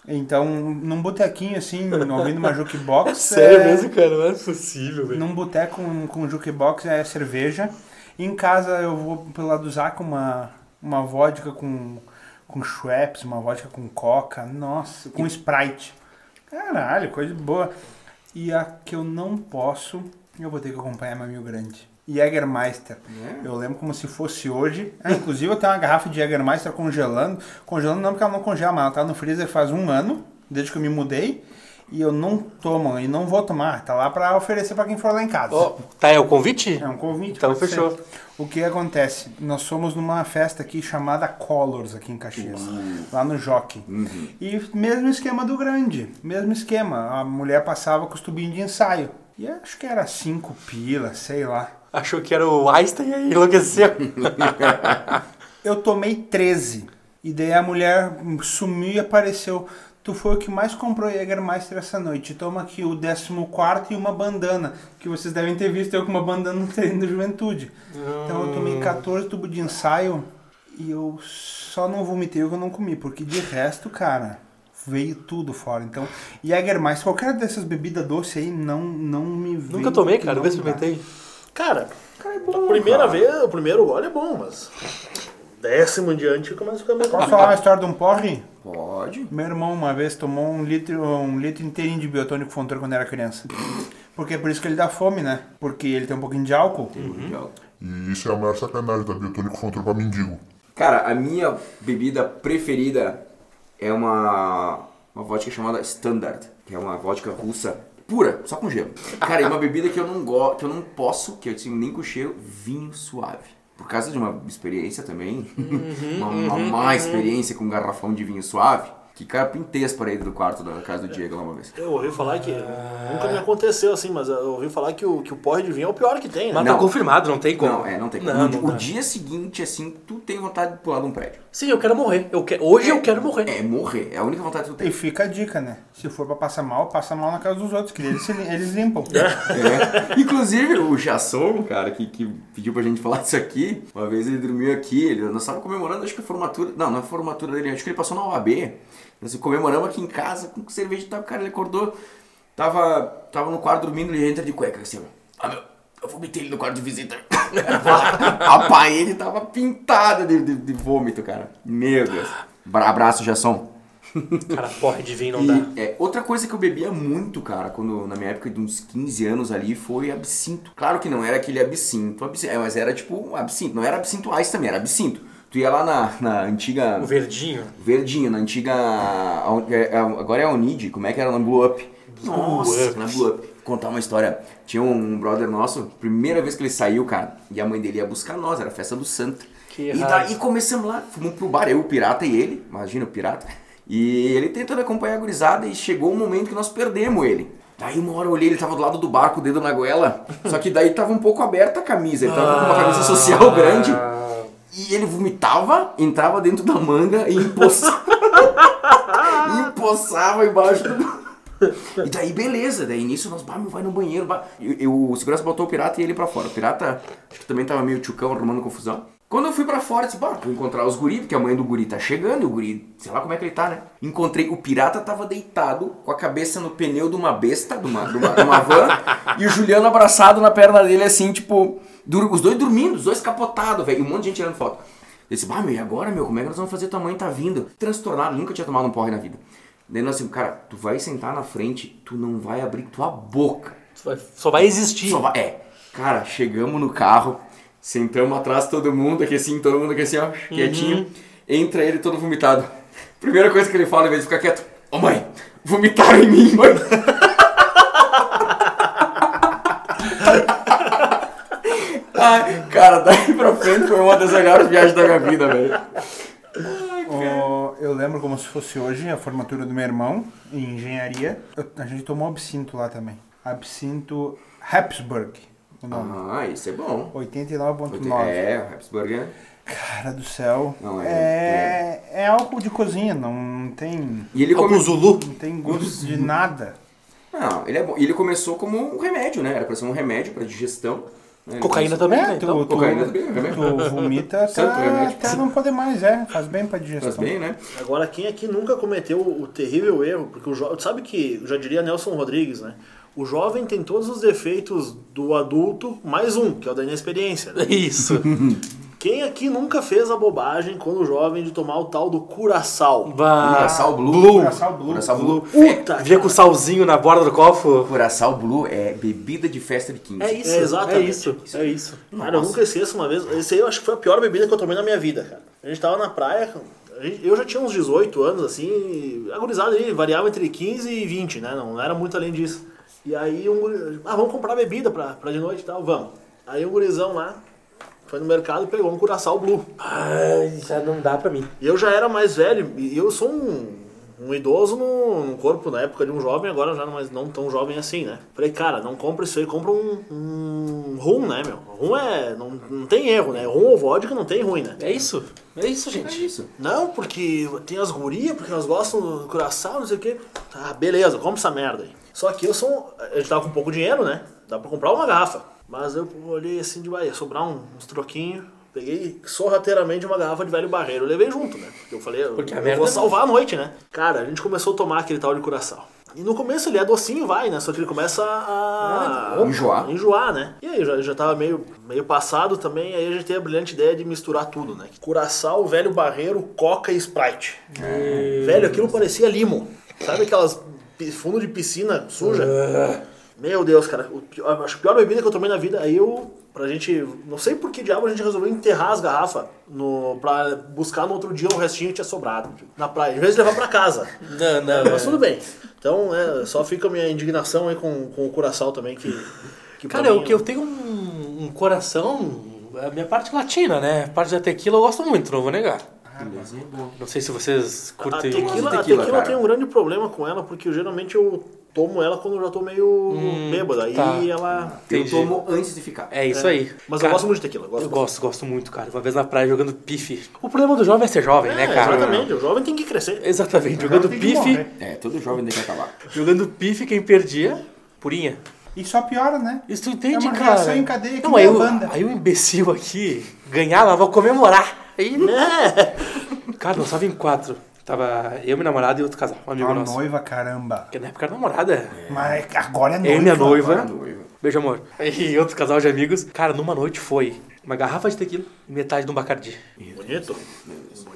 S4: Então, num botequinho assim, ouvindo uma jukebox. (laughs)
S2: Sério
S4: é-
S2: mesmo, cara? Não é possível, velho.
S4: Num boteco com, com jukebox é cerveja. Em casa eu vou pelo lado do Zaca uma, uma vodka com, com Schweppes, uma vodka com coca, nossa, com Sprite. Caralho, coisa boa. E a que eu não posso, eu vou ter que acompanhar meu amigo grande. Jägermeister.
S1: É?
S4: Eu lembro como se fosse hoje. Ah, inclusive eu tenho uma garrafa de Jägermeister congelando. Congelando não porque ela não congela, mas ela tá no freezer faz um ano, desde que eu me mudei. E eu não tomo e não vou tomar. Tá lá pra oferecer pra quem for lá em casa.
S2: Ó, tá aí o convite?
S4: É um convite.
S2: Então fechou.
S4: ser. O que acontece? Nós somos numa festa aqui chamada Colors aqui em Caxias, lá no Jockey. E mesmo esquema do grande, mesmo esquema. A mulher passava com os tubinhos de ensaio. E acho que era cinco pilas, sei lá.
S2: Achou que era o Einstein e aí enlouqueceu. (laughs)
S4: Eu tomei 13. E daí a mulher sumiu e apareceu. Tu foi o que mais comprou Jägermeister essa noite. Toma aqui o 14 e uma bandana. Que vocês devem ter visto eu com uma bandana no treino da juventude. Então eu tomei 14 tubos de ensaio e eu só não vomitei o que eu não comi. Porque de resto, cara, veio tudo fora. Então, Jägermeister, qualquer dessas bebidas doces aí, não, não me veio.
S2: Nunca tomei, cara.
S4: dá.
S2: experimentei.
S3: Cara,
S1: Cara, é
S3: a
S1: bom,
S3: primeira
S1: cara.
S3: vez, o primeiro gole é bom, mas décimo em diante começa a ficar meio
S4: Posso falar uma história de um porre?
S1: Pode.
S4: Meu irmão uma vez tomou um litro, um litro inteirinho de biotônico fontoura quando era criança. Porque é por isso que ele dá fome, né? Porque ele tem um pouquinho de álcool.
S1: Legal.
S5: E isso é a maior sacanagem da Biotônico Fontoura pra mendigo.
S1: Cara, a minha bebida preferida é uma, uma vodka chamada Standard, que é uma vodka russa pura, só com gelo. Cara, é uma bebida que eu não gosto, que eu não posso, que eu nem com cheiro, vinho suave. Por causa de uma experiência também, (laughs) uma, uma má experiência com um garrafão de vinho suave, que cara pintei as paredes do quarto da casa do Diego lá uma vez.
S3: Eu ouvi falar que. Nunca me aconteceu assim, mas eu ouvi falar que o, que o porre de vinho é o pior que tem, né?
S2: Mas
S1: Não.
S2: tá confirmado, não tem como.
S1: Não, é, não tem como.
S2: Não,
S1: o,
S2: não
S1: o
S2: dá.
S1: dia seguinte, assim, tu tem vontade de pular de um prédio.
S2: Sim, eu quero morrer. Eu que... Hoje eu quero morrer.
S1: É morrer, é a única vontade que tu tem.
S4: E fica a dica, né? Se for pra passar mal, passa mal na casa dos outros, que eles, eles limpam. (laughs)
S1: É. Inclusive, o Jasson, cara, que, que pediu pra gente falar disso aqui, uma vez ele dormiu aqui, ele, nós estávamos comemorando, acho que a formatura, não, não é a formatura dele, acho que ele passou na OAB, nós comemoramos aqui em casa com cerveja e tal, cara, ele acordou, tava, tava no quarto dormindo, ele entra de cueca, assim, ó, ah, meu, eu vomitei ele no quarto de visita. (laughs) a parede tava pintada de, de, de vômito, cara. Meu Deus. Bra- Abraço, Jasson.
S2: Cara, porre de vinho não dá.
S1: é, outra coisa que eu bebia muito, cara, quando na minha época de uns 15 anos ali, foi absinto. Claro que não era aquele absinto, absinto é, mas era tipo absinto. Não era absinto ice também, era absinto. Tu ia lá na, na antiga.
S2: O verdinho.
S1: Verdinho, na antiga. é, é, Agora é a Unid, como é que era na Blue Up? Nossa, na Blue Up. Contar uma história. Tinha um brother nosso, primeira vez que ele saiu, cara, e a mãe dele ia buscar nós, era a festa do santo.
S2: Que
S1: e daí começamos lá, fomos pro bar, eu, o pirata e ele, imagina o pirata. E ele tentando acompanhar a gurizada e chegou um momento que nós perdemos ele. Daí uma hora eu olhei, ele tava do lado do bar com o dedo na goela, (laughs) só que daí tava um pouco aberta a camisa, ele tava com uma camisa social grande. E ele vomitava, entrava dentro da manga e empoçava. (laughs) empoçava embaixo do. E daí, beleza. Daí, nisso, nós, bah, meu, vai no banheiro. Bah. E- e o segurança botou o pirata e ele pra fora. O pirata, acho que também tava meio tchucão, arrumando confusão. Quando eu fui pra fora, eu disse, bah, vou encontrar os guri, porque a mãe do guri tá chegando, e o guri, sei lá como é que ele tá, né? Encontrei, o pirata tava deitado, com a cabeça no pneu de uma besta, de uma, de uma, de uma van, (laughs) e o Juliano abraçado na perna dele, assim, tipo, dur- os dois dormindo, os dois capotados, velho, e um monte de gente tirando foto. Eu disse, bah, meu, e agora, meu, como é que nós vamos fazer? Tua mãe tá vindo. Transtornado, nunca tinha tomado um porre na vida. Daí nós assim, cara, tu vai sentar na frente, tu não vai abrir tua boca.
S2: Só vai, só vai existir.
S1: Só vai- é, cara, chegamos no carro, sentamos atrás todo mundo, aqui assim, todo mundo aqui assim, ó, quietinho. Entra ele todo vomitado. Primeira coisa que ele fala, em vez de ficar quieto, ô mãe, vomitaram em mim, mãe. (laughs) Ai, cara, daí pra frente foi uma das melhores viagens da minha vida, velho.
S4: Ó, eu lembro como se fosse hoje a formatura do meu irmão em engenharia. Eu- a gente tomou absinto lá também. Absinto Habsburg, o nome.
S1: Ah, isso é bom.
S4: 89.9.
S1: É, o Habsburger.
S4: Cara do céu.
S1: Não, é-
S4: é, é álcool de cozinha, não tem,
S1: E ele
S2: Álcool
S1: come...
S2: Zulu.
S4: não (laughs) tem gosto de nada.
S1: Não, ele é bom. E ele começou como um remédio, né? Era pra ser um remédio pra digestão. né? Ele
S2: Cocaína
S1: começou-
S2: também,
S4: É,
S2: né? Então,
S4: tu,
S1: cocaína também, é
S4: tu vomita (laughs) até, até não poder mais, é. Faz bem pra digestão.
S1: Faz bem, né?
S3: Agora, quem aqui nunca cometeu o terrível erro, porque o jo... sabe que, eu já diria Nelson Rodrigues, né? O jovem tem todos os defeitos do adulto, mais um, que é o da inexperiência. né? (laughs)
S2: Isso. (laughs)
S3: Quem aqui nunca fez a bobagem quando jovem de tomar o tal do curaçao?
S2: Bah,
S1: Curaçao Blue.
S2: Blue.
S4: Curaçao Blue.
S1: Curaçao Blue.
S3: Puta!
S2: Via com salzinho na borda do copo.
S1: Curaçao Blue é bebida de festa de 15.
S2: É isso,
S3: É,
S2: é,
S3: exatamente.
S2: isso, é isso.
S3: Cara, eu nunca esqueço uma vez. Esse aí eu acho que foi a pior bebida que eu tomei na minha vida, cara. A gente tava na praia, eu já tinha uns 18 anos, assim, a gurizada ali variava entre 15 e 20, né? Não era muito além disso. E aí um guri- ah, vamos comprar bebida pra, pra de noite e tal, vamos. Aí um gurizão lá foi no mercado e pegou um curaçao blue.
S2: Ai, já não dá pra mim.
S3: E eu já era mais velho, e eu sou um, um idoso no, no corpo na época de um jovem, agora já não, mas não tão jovem assim, né? Falei, cara, não compra isso aí, compra um, um rum, né, meu? Rum é. Não, não tem erro, né? Rum ou vodka não tem ruim, né?
S2: É isso, é isso,
S1: É
S2: gente.
S1: isso.
S3: Não, porque tem as gurias, porque elas gostam do curaçao, não sei o quê. Tá, beleza, compra essa merda aí. Só que eu sou. A gente tava com pouco dinheiro, né? Dá pra comprar uma garrafa. Mas eu olhei assim de vai, sobrar uns troquinhos. Peguei sorrateiramente uma garrafa de velho barreiro. Eu levei junto, né? Porque eu falei, eu,
S2: Porque a
S3: eu
S2: merda
S3: vou
S2: é
S3: salvar a noite, né? Cara, a gente começou a tomar aquele tal de curaçao. E no começo ele é docinho, vai, né? Só que ele começa a.
S1: Ah, enjoar.
S3: Enjoar, né? E aí eu já, já tava meio, meio passado também, aí a gente teve a brilhante ideia de misturar tudo, né? Curaçao, velho barreiro, coca e Sprite. Velho, aquilo parecia limo. Sabe aquelas fundo de piscina suja? Meu Deus, cara, o pior- acho que a pior bebida que eu tomei na vida, aí eu, pra gente, não sei por que diabo a gente resolveu enterrar as garrafas no, pra buscar no outro dia o restinho que tinha sobrado tipo, na praia, em vez de levar pra casa. (laughs)
S2: Não, não,
S3: Mas tudo bem. Então, é, só fica a minha indignação aí com, com o Curaçao também, que... que
S2: Cara,
S3: mim
S2: eu, que eu tenho um, um coração, a minha parte latina, né? A parte da tequila eu gosto muito, não vou negar.
S1: Beleza, é bom.
S2: Não sei se vocês
S3: A
S2: curtem.
S3: tequila,
S1: tequila,
S3: a tequila
S1: cara.
S3: tem um grande problema com ela, porque eu, geralmente eu tomo ela quando eu já tô meio bêbado. Aí
S2: tá.
S3: ela...
S1: Eu
S2: Entendi.
S1: tomo antes de ficar.
S2: É isso aí.
S3: Mas
S2: Cara,
S3: eu gosto muito de tequila. Gosto
S2: Eu gosto, gosto muito, cara. Uma vez na praia jogando pife. O problema do jovem é ser jovem, né,
S3: É,
S2: cara?
S3: Exatamente, o jovem tem que crescer.
S2: Exatamente. Jogando pife.
S1: É, todo jovem tem que acabar.
S2: Jogando pife, quem perdia, purinha.
S4: E só piora, né?
S2: Isso tu entende,
S4: É uma
S2: cara?
S4: em cadeia que
S2: Não, aí,
S4: a
S2: o,
S4: banda.
S2: aí o imbecil aqui ganhava, vou comemorar. Aí,
S3: É. (laughs)
S2: cara, nós tava em quatro. Tava eu, minha namorada e outro casal, um amigo
S4: Uma
S2: nosso.
S4: noiva, caramba.
S2: Porque na época era namorada.
S4: Mas agora é noiva.
S2: Eu e minha noiva.
S1: Agora, noiva.
S2: Beijo, amor. E outro casal de amigos. Cara, numa noite foi uma garrafa de tequila e metade de um bacardi.
S3: Bonito.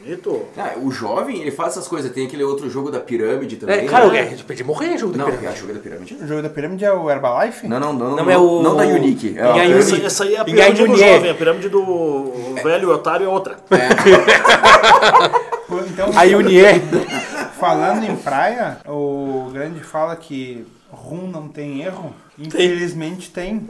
S3: Bonito.
S1: Ah, o jovem, ele faz essas coisas. Tem aquele outro jogo da pirâmide também.
S2: É, cara,
S1: né?
S2: gente podia morrer jogo do
S1: Não,
S2: pirâmide.
S1: é o jogo da pirâmide.
S4: O jogo da pirâmide é o Herbalife?
S1: Não, não, não.
S2: Não, é o-
S1: Não da Unique. É a pirâmide-
S3: Essa, essa aí é a pirâmide do
S2: Ayunier.
S3: jovem, a pirâmide do velho otário é outra. (laughs)
S4: Pô, Então,
S2: A Unier.
S4: falando em praia, o grande fala que rum não tem erro. Infelizmente tem.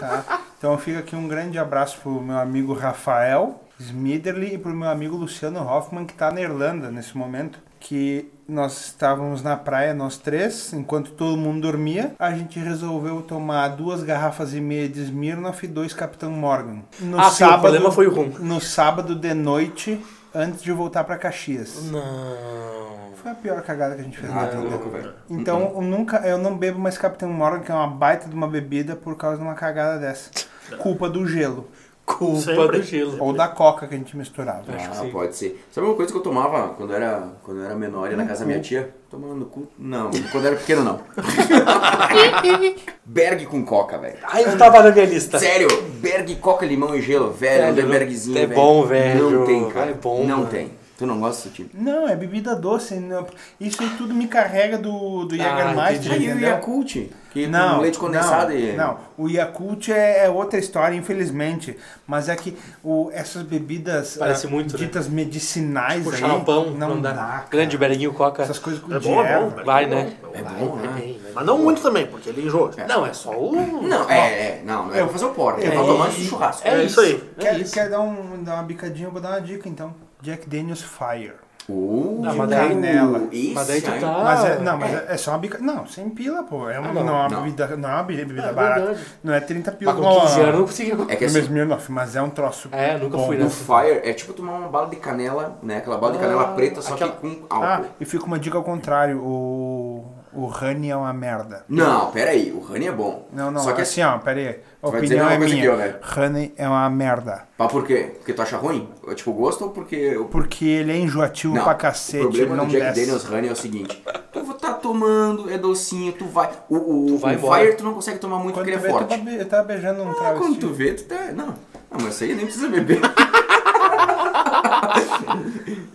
S4: tá? Então fica aqui um grande abraço pro meu amigo Rafael Smiderly e pro meu amigo Luciano Hoffman, que tá na Irlanda nesse momento. Que nós estávamos na praia, nós três, enquanto todo mundo dormia, a gente resolveu tomar duas garrafas e meia de Smirnoff e dois Capitão Morgan. No
S2: Ah, sim, o problema foi o rum.
S4: No sábado de noite, antes de voltar pra Caxias.
S2: Não.
S4: Foi a pior cagada que a gente fez
S1: Ah,
S4: na
S1: tá
S4: vida.
S1: louco, velho.
S4: Então, eu nunca, eu não bebo mais Capitão Morgan, que é uma baita de uma bebida, por causa de uma cagada dessa. Culpa do gelo.
S2: Culpa
S3: Sempre.
S2: do gelo.
S4: Ou da coca que a gente misturava.
S2: Acho que
S1: Ah,
S2: sim.
S1: pode ser. Sabe uma coisa que eu tomava quando eu era, quando eu era menor e na casa da minha tia? Tomava no cu? Não, quando eu era pequeno não. (laughs) Berg com coca, velho.
S2: Ai, eu tava na minha lista.
S1: Sério, Berg, coca, limão e gelo, velho, um Bergzinho,
S2: É
S1: velho.
S2: bom, velho.
S1: Não tem, cara.
S2: É bom,
S1: Não
S2: mano.
S1: tem. Tu não gosta desse tipo?
S4: Não, é bebida doce. Não. Isso aí tudo me carrega do, do
S2: Ah,
S4: Jägermeister,
S1: Aí o
S4: entendeu?
S1: Yakult, que
S4: Não,
S1: com leite condensado
S4: não,
S1: e...
S4: não, o Yakult é, é outra história, infelizmente. Mas é que o, essas bebidas
S2: Parece
S4: ah,
S2: muito, né?
S4: ditas medicinais
S2: Tipo,
S4: aí,
S2: xaropão,
S4: não,
S2: não dá.
S4: dá.
S2: Grande Berguinho Coca.
S4: Essas coisas com
S3: É bom, é bom.
S2: Vai, né?
S1: É bom, né?
S3: Mas não muito também, porque ele enjoa.
S2: Não, é só o...
S1: Não, é, é, não, é pra fazer o porre, é,
S4: É,
S1: pra tomar
S4: e-
S1: esse churrasco.
S2: É,
S3: É
S2: isso
S3: aí.
S2: É
S4: Quer,
S2: isso.
S4: quer dar, um, dar uma bicadinha? Eu vou dar uma dica então. Jack Daniels Fire.
S1: Uh,
S2: Não,
S4: mas daí-
S1: canela.
S2: mas daí tu tá-
S4: Mas é, não, mas é, é só uma bica. Não, sem pila, pô. É uma,
S2: Ah, não.
S4: não, é uma
S1: Não.
S4: bebida, não é uma bebida
S2: É
S4: barata.
S2: verdade.
S4: Não é 30 pila.
S2: Mas com 15 anos eu não consegui...
S1: É que
S4: É
S1: assim,
S4: mesmo mas é um troço.
S2: É, nunca
S4: bom.
S2: fui
S1: o
S2: nessa.
S1: Fire é tipo tomar uma bala de canela, né? Aquela bala de canela
S2: Ah,
S1: preta, só
S2: aquela-
S1: que com
S4: Ah,
S1: álcool.
S4: e fica uma dica ao contrário. O, o Honey é uma merda.
S1: Não, pera aí, o Honey é bom.
S4: Não, não,
S1: Só que
S4: assim, ó, pera aí. A
S1: Tu
S4: opinião é minha.
S1: eu, né?
S4: Honey é uma merda.
S1: Mas por quê? Porque tu acha ruim? É Tipo, gosto ou porque...
S4: Porque ele é enjoativo
S1: Não,
S4: pra
S1: o
S4: cacete,
S1: problema
S4: ele não
S1: do Jack
S4: desce.
S1: Daniels Honey é o seguinte: tu tá tomando, é docinho, tu vai. O, o,
S2: Tu vai
S1: o. Fire tu não consegue tomar muito
S4: Quando
S1: porque
S4: tu
S1: ele é
S4: vê, tu
S1: forte.
S4: tá, be- tá beijando um
S1: Ah,
S4: travesti.
S1: quando tu vê, tu tá. Não, não, mas isso aí nem precisa beber. (laughs)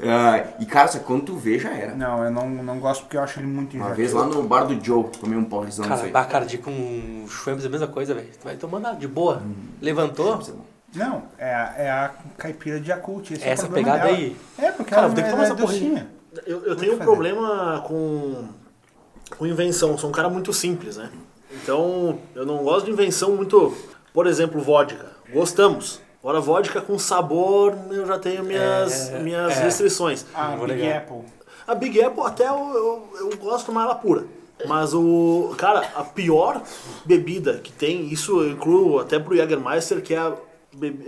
S1: Ah, e cara, quando tu vê, já era.
S4: Não, eu não, não gosto porque eu acho ele muito
S1: Uma vez lá no bar do Joe, tomei um porrezão disso
S2: Cara,
S1: aí.
S2: Bacardi com Schweppes é a mesma coisa, velho. Tu vai tomando ah, de boa. Levantou.
S4: Não, é a, é a caipira de Yakult. Esse é o
S2: Essa
S4: problema
S2: pegada
S4: dela.
S2: aí.
S4: É, porque
S2: Cara,
S4: ela,
S2: tem que
S4: ela
S2: tomar
S4: é
S2: essa
S4: docinha.
S3: Eu, eu tenho um
S4: fazer.
S3: problema com, com invenção. Sou um cara muito simples, né? Então, eu não gosto de invenção muito. Por exemplo, vodka. Gostamos. Agora, vodka com sabor, eu já tenho minhas,
S2: É,
S3: minhas
S2: é.
S3: restrições.
S4: A
S2: Não vou
S4: Big
S2: negar.
S4: Apple.
S3: A Big Apple até eu, eu, eu gosto mais ela pura. Mas o. Cara, a pior bebida que tem, isso eu incluo até pro Jägermeister, que é, a,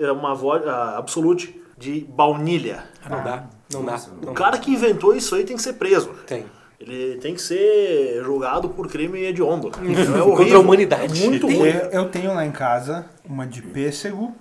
S3: é uma vodka a Absolute de baunilha.
S2: Ah, não dá. Não
S1: Nossa,
S2: dá.
S3: O
S2: Não
S3: cara que inventou isso aí tem que ser preso.
S2: Tem.
S3: Ele tem que ser julgado por crime hediondo. É
S2: Contra
S3: horrível.
S2: a humanidade.
S3: É muito
S2: Tem-
S3: ruim.
S4: Eu, eu tenho lá em casa uma de pêssego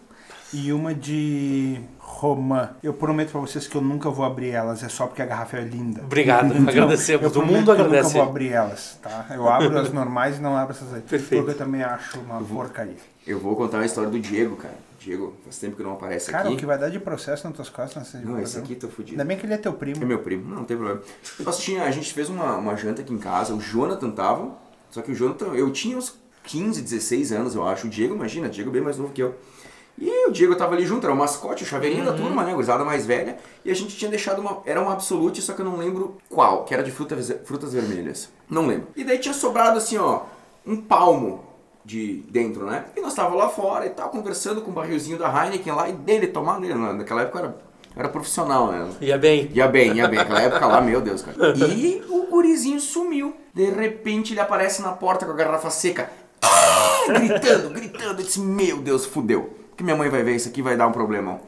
S4: e uma de romã. Eu prometo pra vocês que eu nunca vou abrir elas, é só porque a garrafa é linda.
S2: Obrigado, agradecemos.
S4: Eu
S2: O
S4: prometo
S2: mundo
S4: que eu
S2: agradece.
S4: nunca vou abrir elas, tá? Eu abro as normais e não abro essas aí.
S2: Perfeito.
S4: Porque eu também acho uma porcaria.
S1: Eu vou contar a história do Diego, cara. Diego, faz tempo que não aparece
S4: Cara,
S1: aqui.
S4: o que vai dar de processo nas tuas costas nessa
S1: Não, esse aqui tô fudido.
S4: Ainda bem que ele é teu
S1: É
S4: primo.
S1: meu primo, não, não tem problema. Nós tinha, a gente fez uma, uma janta aqui em casa, o Jonathan tava, só que o Jonathan, eu tinha uns 15, 16 anos, eu acho. O Diego, imagina, o Diego é bem mais novo que eu. E o Diego tava ali junto, era o mascote, o chaveirinho da turma, né, gurizada mais velha. E a gente tinha deixado uma, era um absolute, só que eu não lembro qual, que era de frutas, frutas vermelhas. Não lembro. E daí tinha sobrado assim, ó, um palmo de dentro, né? E nós tava lá fora e tal, conversando com o barrilzinho da Heineken lá, e dele tomando, ele, naquela época era, era profissional, né?
S2: Ia bem.
S1: Ia bem, ia bem. Aquela época lá, (laughs) meu Deus, cara. E o gurizinho sumiu. De repente ele aparece na porta com a garrafa seca. Ah! Gritando, gritando. Eu disse, meu Deus, fudeu. Que minha mãe vai ver isso aqui vai dar um problemão.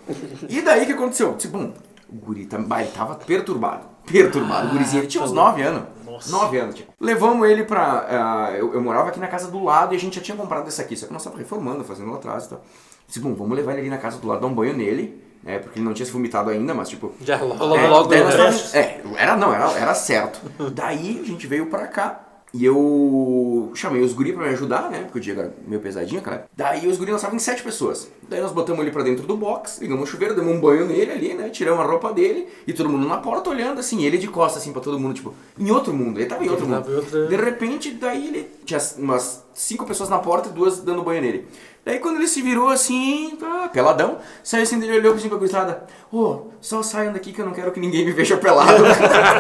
S1: E daí o que aconteceu? Eu disse, bom, o guri tá, bah, ele tava perturbado. Perturbado. O gurizinho, ele tinha uns 9 anos.
S3: Nossa.
S1: 9 anos, tinha. Levamos ele pra. ah, eu, eu morava aqui na casa do lado e a gente já tinha comprado esse aqui, só que nós tava reformando, fazendo lá atrás e tal. Disse, bom, vamos levar ele ali na casa do lado, dar um banho nele, né? Porque ele não tinha se vomitado ainda, mas tipo.
S2: Já logo, logo,
S1: É,
S2: logo
S1: nós
S2: né?
S1: é, era não, era, era certo. Daí a gente veio pra cá e eu chamei os guri pra me ajudar, né? Porque o Diego era meio pesadinho, cara. Daí os guri nós em sete pessoas. Daí nós botamos ele pra dentro do box, ligamos o chuveiro, demos um banho nele ali, né? Tiramos a roupa dele e todo mundo na porta olhando assim, ele de costas assim pra todo mundo, tipo, em outro mundo. Ele tava em outro
S2: Ele
S1: mundo.
S2: tava em outra-
S1: De repente, daí ele tinha umas cinco pessoas na porta e duas dando banho nele. Daí quando ele se virou assim, tá, peladão, saiu assim, ele olhou assim pra gurizada, ô, só saiam daqui que eu não quero que ninguém me veja pelado.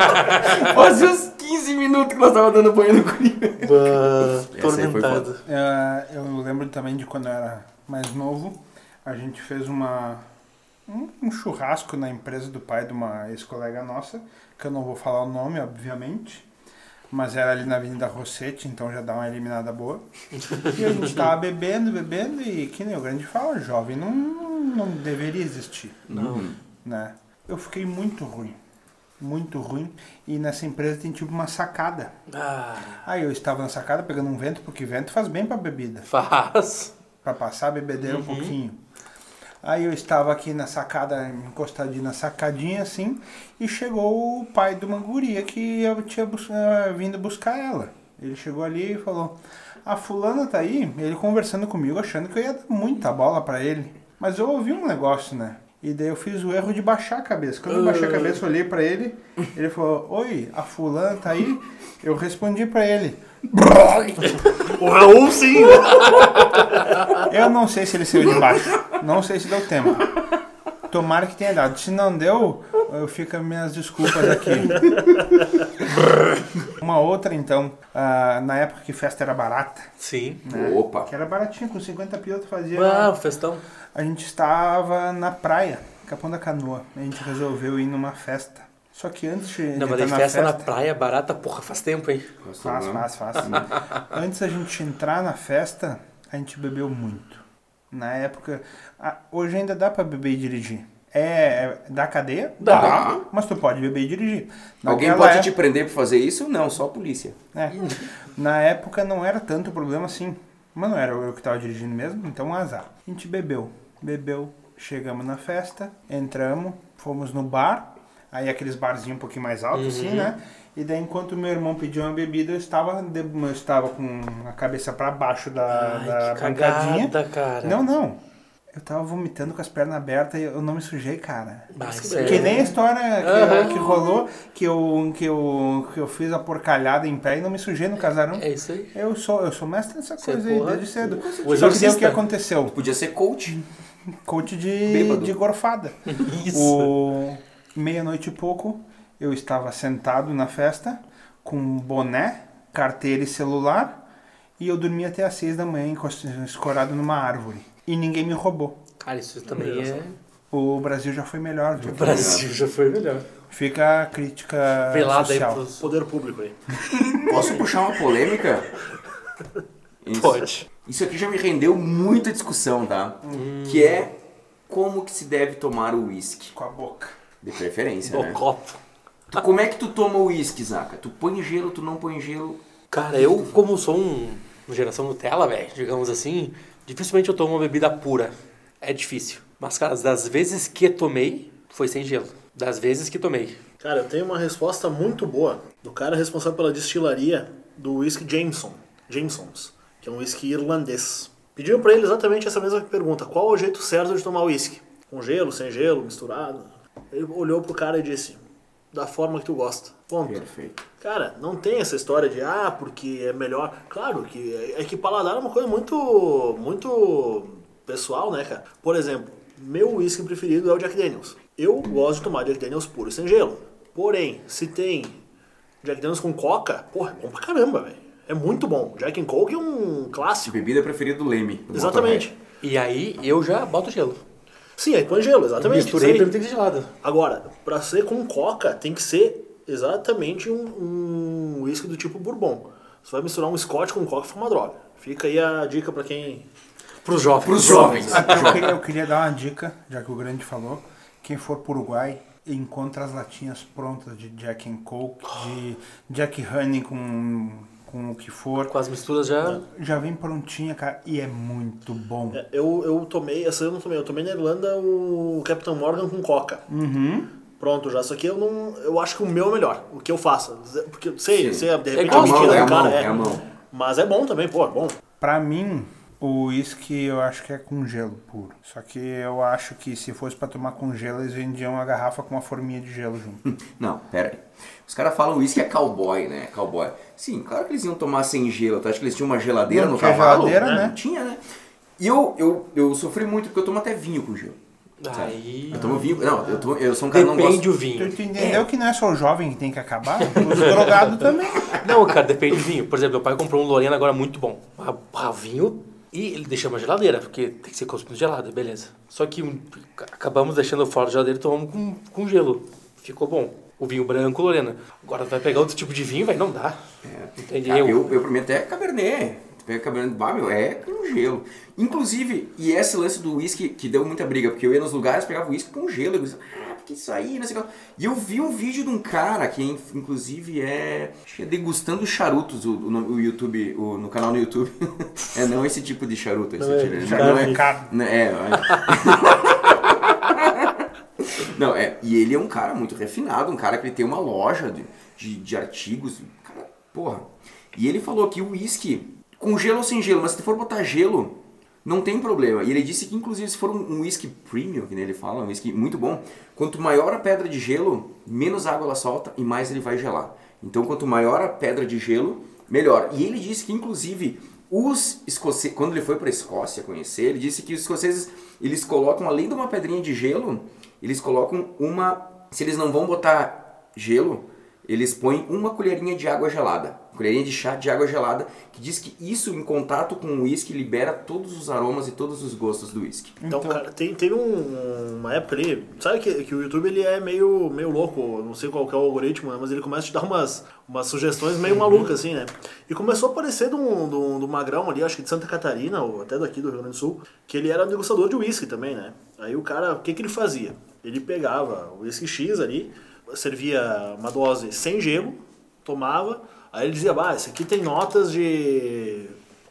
S1: (laughs) Fazia uns 15 minutos que nós tava dando banho no guri.
S2: Tormentado.
S4: É, eu lembro também de quando eu era mais novo, a gente fez uma um, um churrasco na empresa do pai de uma ex-colega nossa, que eu não vou falar o nome, obviamente, mas era ali na Avenida Rossetti, então já dá uma eliminada boa. (laughs) E a gente tava bebendo, bebendo, e que nem o grande fala, jovem não, não deveria existir,
S2: Não.
S4: né? Eu fiquei muito ruim, muito ruim, e nessa empresa tem tipo uma sacada.
S2: Ah,
S4: Aí eu estava na sacada pegando um vento, porque vento faz bem pra bebida
S2: faz.
S4: para passar a bebedeira um pouquinho. Aí eu estava aqui na sacada, encostadinho na sacadinha assim, e chegou o pai de uma guria que eu tinha bus- eh, vindo buscar ela. Ele chegou ali e falou: A fulana tá aí, ele conversando comigo, achando que eu ia dar muita bola para ele. Mas eu ouvi um negócio, né? E daí eu fiz o erro de baixar a cabeça. Quando eu baixei a cabeça, eu olhei para ele, ele falou: Oi, a fulana tá aí? Eu respondi para ele: (laughs)
S3: O Raul sim!
S4: Eu não sei se ele saiu de baixo. Não sei se deu tempo. Tomara que tenha dado. Se não deu, eu fico as minhas desculpas aqui. (laughs) Uma outra, então, ah, na época que festa era barata,
S2: Sim.
S4: né?
S1: Opa.
S4: que era baratinha, com 50 pila tu fazia.
S2: Ah, o festão.
S4: A gente estava na praia, Capão da Canoa. A gente resolveu ir numa festa. Só que antes de
S2: Não, mas
S4: entrar na
S2: festa na praia barata, porra, faz tempo, hein?
S4: Faz, faz, faz. (laughs) Antes da gente entrar na festa, a gente bebeu muito. Na época. hoje ainda dá pra beber e dirigir. É, é da cadeia?
S2: Dá.
S4: Mas tu pode beber e dirigir.
S1: Alguém pode
S4: é-
S1: te prender por fazer isso? Não, só a polícia.
S4: é. Na época não era tanto problema assim. Mas não era eu que tava dirigindo mesmo, então azar. A gente bebeu. Bebeu. Chegamos na festa, entramos, fomos no bar. Aí aqueles barzinhos um pouquinho mais altos, assim, né? E daí, enquanto meu irmão pediu uma bebida, eu estava, eu estava com a cabeça para baixo da,
S2: Ai,
S4: da
S2: que
S4: bancadinha.
S2: cagada, cara.
S4: Não, não. Eu tava vomitando com as pernas abertas e eu não me sujei, cara.
S2: Mas
S3: que
S2: é-
S4: nem a história que,
S2: Aham.
S4: que rolou, que eu, que, eu, que eu fiz a porcalhada em pé e não me sujei no casarão.
S2: É isso aí.
S4: Eu sou, eu sou mestre nessa
S2: Você
S4: coisa
S2: é
S4: aí,
S2: porra.
S4: desde cedo.
S2: O
S4: Só que daí o que aconteceu?
S1: Podia ser coach.
S4: Coach de,
S1: Bêbado.
S4: de gorfada. (laughs)
S2: Isso.
S4: O meia-noite e pouco, eu estava sentado na festa com boné, carteira e celular e eu dormi até às seis da manhã escorado numa árvore. E ninguém me roubou.
S2: Cara, isso também é.
S4: O Brasil já foi melhor, viu?
S2: O Brasil já foi melhor.
S4: Fica a crítica
S2: Velada aí
S4: social.
S2: pros.
S3: Poder público aí. (laughs)
S1: Posso puxar uma polêmica? Isso,
S2: Pode.
S1: Isso aqui já me rendeu muita discussão, tá? Que é como que se deve tomar o uísque.
S4: Com a boca.
S1: De preferência,
S2: O
S1: né?
S2: copo.
S1: Tu, como é que tu toma o uísque, Zaca? Tu põe gelo, tu não põe gelo?
S2: Cara, eu, como sou um, uma geração Nutella, velho, digamos assim, dificilmente eu tomo uma bebida pura. É difícil. Mas, cara, das vezes que tomei, foi sem gelo. Das vezes que tomei.
S3: Cara, eu tenho uma resposta muito boa do cara responsável pela destilaria do whisky Jameson, Jamesons, que é um whisky irlandês. Pediram pra ele exatamente essa mesma pergunta: qual é o jeito certo de tomar whisky? Com gelo, sem gelo, misturado? Ele olhou pro cara e disse: da forma que tu gosta. Ponto.
S1: Perfeito.
S3: Cara, não tem essa história de ah, porque é melhor. Claro que é que paladar é uma coisa muito muito pessoal, né, cara? Por exemplo, meu whisky preferido é o Jack Daniels. Eu gosto de tomar Jack Daniels puro e sem gelo. Porém, se tem Jack Daniels com coca, porra, é bom pra caramba, velho. É muito bom. Jack and Coke é um clássico.
S1: Bebida preferida do Leme. do
S3: Exatamente.
S1: Motorhead.
S2: E aí eu já boto gelo.
S3: Sim, aí põe gelo, exatamente.
S2: Misturei tem que ser gelado.
S3: Agora, pra ser com coca, tem que ser exatamente um, um whisky do tipo bourbon. Você vai misturar um scotch com coca, fica uma droga. Fica aí a dica pra quem...
S2: Pros jovens.
S1: Pros jovens.
S4: Eu queria, eu queria dar uma dica, já que o Grande falou. Quem for pro Uruguai, encontra as latinhas prontas de Jack and Coke, de Jack Honey com, com o que for.
S2: Com as misturas já.
S4: Já vem prontinha, cara, e é muito bom.
S3: É, Eu, eu tomei, essa eu não tomei, eu tomei na Irlanda o Captain Morgan com coca.
S4: Uhum.
S3: Pronto, já. Só que eu não. Eu acho que o meu é melhor. O que eu faço. Porque, sei,
S1: Sim.
S3: sei, de repente
S2: igual
S3: a
S2: a mão,
S1: é a
S3: cara
S1: mão, é a mão.
S3: Mas é bom também, pô, é bom.
S4: Pra mim, o uísque eu acho que é com gelo puro. Só que eu acho que se fosse pra tomar com gelo, eles vendiam uma garrafa com uma forminha de gelo junto. (laughs)
S1: Não, pera aí. Os caras falam uísque é cowboy, né? Cowboy. Sim, claro que eles iam tomar sem gelo. Tu acha que eles tinham uma geladeira
S4: Não
S1: no cavalo?
S4: geladeira, né?
S1: Não tinha, né? E eu, eu, eu sofri muito porque eu tomo até vinho com gelo.
S2: Aí.
S1: Eu tomo vinho. Não, eu, tomo, eu sou um cara que não
S2: Depende
S1: gosta.
S2: o
S4: Tu,
S2: vinho.
S4: tu entendeu que não é só o jovem que tem que acabar? Os drogados também.
S2: Não, cara, depende do vinho. Por exemplo, meu pai comprou um Lorena agora muito bom. Ah, ah, vinho e ele deixou na geladeira, porque tem que ser consumido gelado, beleza. Só que um, acabamos deixando fora da geladeira e tomamos com, com gelo. Ficou bom. O vinho branco, Lorena. Agora vai pegar outro tipo de vinho, vai, não dá. Entende?
S1: Cara,
S2: Eu,
S1: eu, eu pra mim até cabernet. Tu Pega cabernet, bah, meu, é com gelo. Inclusive, e esse lance do uísque que deu muita briga, porque eu ia nos lugares, pegava uísque com gelo. Eu disse, ah, porque isso aí, não sei o que. E eu vi um vídeo de um cara que, in- inclusive, é. Acho que é degustando charutos, o, o, no- o YouTube, o- no canal no YouTube. (laughs) é não esse tipo de charuto. Esse
S3: Não é
S1: tipo, não é. Né, É, é. (laughs) Não, é, e ele é um cara muito refinado, um cara que ele tem uma loja de, de, de artigos, cara, porra. E ele falou que o uísque, com gelo ou sem gelo, mas se tu for botar gelo, não tem problema. E ele disse que, inclusive, se for um uísque premium, que ele fala, um uísque muito bom, quanto maior a pedra de gelo, menos água ela solta e mais ele vai gelar. Então, quanto maior a pedra de gelo, melhor. E ele disse que, inclusive, os escoceses, quando ele foi para a Escócia conhecer, ele disse que os escoceses, eles colocam, além de uma pedrinha de gelo, eles colocam uma... Se eles não vão botar gelo, eles põem uma colherinha de água gelada. Colherinha de chá de água gelada, que diz que isso, em contato com o uísque, libera todos os aromas e todos os gostos do uísque.
S3: Então, cara, tem, teve um- uma época ali, sabe que, que o YouTube ele é meio, meio louco, não sei qual que é o algoritmo, né, mas ele começa a te dar umas, umas sugestões meio malucas, assim, né? E começou a aparecer de um, de, um, de um magrão ali, acho que de Santa Catarina, ou até daqui do Rio Grande do Sul, que ele era degustador de uísque também, né? Aí o cara, o que que ele fazia? Ele pegava o uísque X ali, servia uma dose sem gelo, tomava, aí ele dizia, bah, esse aqui tem notas de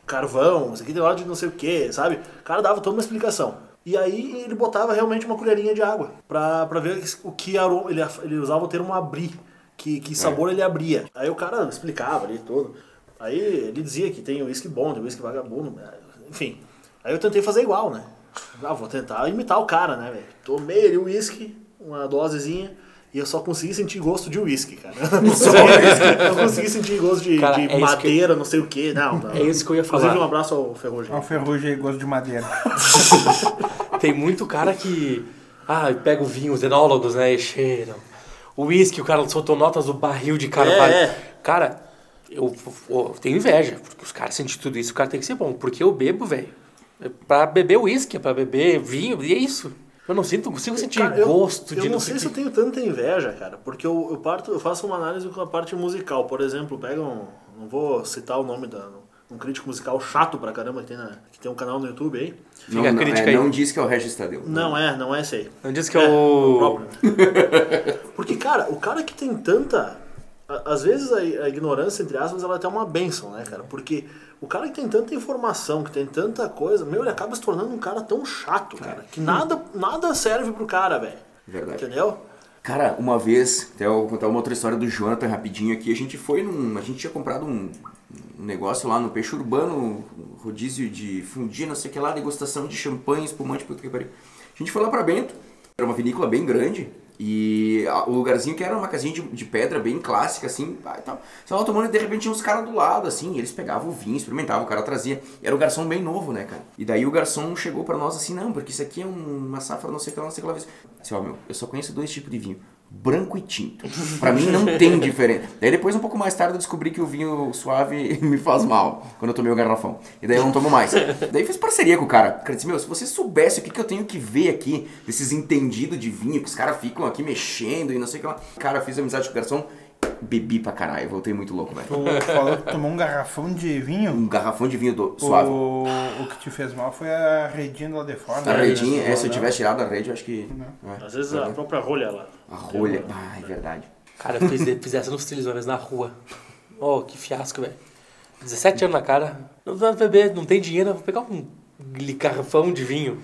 S3: carvão, isso aqui tem notas de não sei o que, sabe? O cara dava toda uma explicação. E aí ele botava realmente uma colherinha de água pra, pra ver o que aroma, ele, ele usava o termo abrir, que, que sabor ele abria. Aí o cara explicava ali todo. Aí ele dizia que tem uísque bom, tem uísque vagabundo, enfim. Aí eu tentei fazer igual, né? Ah, vou tentar imitar o cara, né, velho? Tomei ali o uísque, uma dosezinha, e eu só consegui sentir gosto de uísque, cara. (laughs) Eu não consegui sentir gosto de,
S2: Cara,
S3: de
S2: é
S3: madeira, não sei o que. Não, não.
S2: É isso que eu ia
S3: Inclusive,
S2: falar.
S3: um abraço ao Ferrugem.
S4: Olha o ferrugem aí, gosto de madeira. (laughs)
S2: Tem muito cara que. Ah, pega o vinho, os enólogos, né? E cheiram. O uísque, o cara soltou notas do barril de carvalho.
S3: É, é.
S2: Cara, eu, eu tenho inveja, porque os caras sentem tudo isso, o cara tem que ser bom. Porque eu bebo, velho. É pra beber uísque, é pra beber vinho, e é isso. Eu não sinto, não consigo sentir
S3: Cara, eu-
S2: gosto
S3: eu,
S2: de
S3: não
S2: sei
S3: sei se
S2: o
S3: eu tenho tanta inveja, cara, porque eu, eu, parto, eu faço uma análise com a parte musical. Por exemplo, pega um. Não vou citar o nome da. Um crítico musical chato pra caramba que tem, na, que tem um canal no YouTube aí.
S2: Fica
S1: não,
S2: a
S1: não,
S2: crítica
S1: é,
S2: aí.
S1: não diz que é o Regis Tadeu.
S3: Não é, não é esse aí.
S2: Não diz que é,
S3: É,
S2: o.
S3: próprio. (laughs) Porque, cara, o cara que tem tanta. Às vezes a, a ignorância, entre aspas, ela é até uma benção, né, cara? Porque o cara que tem tanta informação, que tem tanta coisa, meu, ele acaba se tornando um cara tão chato, cara, que nada, nada serve pro cara, velho.
S1: Verdade.
S3: Entendeu?
S1: Cara, uma vez, até eu vou contar uma outra história do Jonathan rapidinho aqui. A gente foi num. A gente tinha comprado um, um negócio lá no Peixe Urbano, rodízio de fundir, não sei o que lá, degustação de champanhe, espumante, puta que pariu. A gente foi lá pra Bento, era uma vinícola bem grande. E o lugarzinho que era uma casinha de, de pedra bem clássica, assim, e tal. Tomando e de repente tinha uns caras do lado, assim, eles pegavam o vinho, experimentavam, o cara trazia. E era o garçom bem novo, né, cara? E daí o garçom chegou pra nós assim, não, porque isso aqui é um- uma safra, não sei o que lá, não sei o que lá. Assim, ó, meu, eu só conheço dois tipos de vinho. Branco e tinto. Pra mim não tem diferença. Daí depois, um pouco mais tarde, eu descobri que o vinho suave (laughs) me faz mal quando eu tomei o garrafão. E daí eu não tomo mais. Daí fiz parceria com o cara. Cara disse, meu, se você soubesse o que, que eu tenho que ver aqui, desses entendidos de vinho, que os caras ficam aqui mexendo e não sei o que lá. Cara, fiz amizade com o garçom, bebi pra caralho. Voltei muito louco, velho.
S4: Tu falou que tomou um garrafão de vinho.
S1: Um garrafão de vinho do- suave.
S4: O, o que te fez mal foi a redinha lá de fora.
S1: A
S4: né?
S1: redinha, é, se eu tivesse tirado a rede, eu acho que. é,
S3: Às vezes a própria rolha lá.
S1: a rolha. Ah, é verdade.
S2: Cara, eu fiz, fiz essa nos trilhos uma vez na rua. Oh, que fiasco, velho. 17 anos na cara. Não dá pra beber, não tem dinheiro, vou pegar um garrafão de vinho.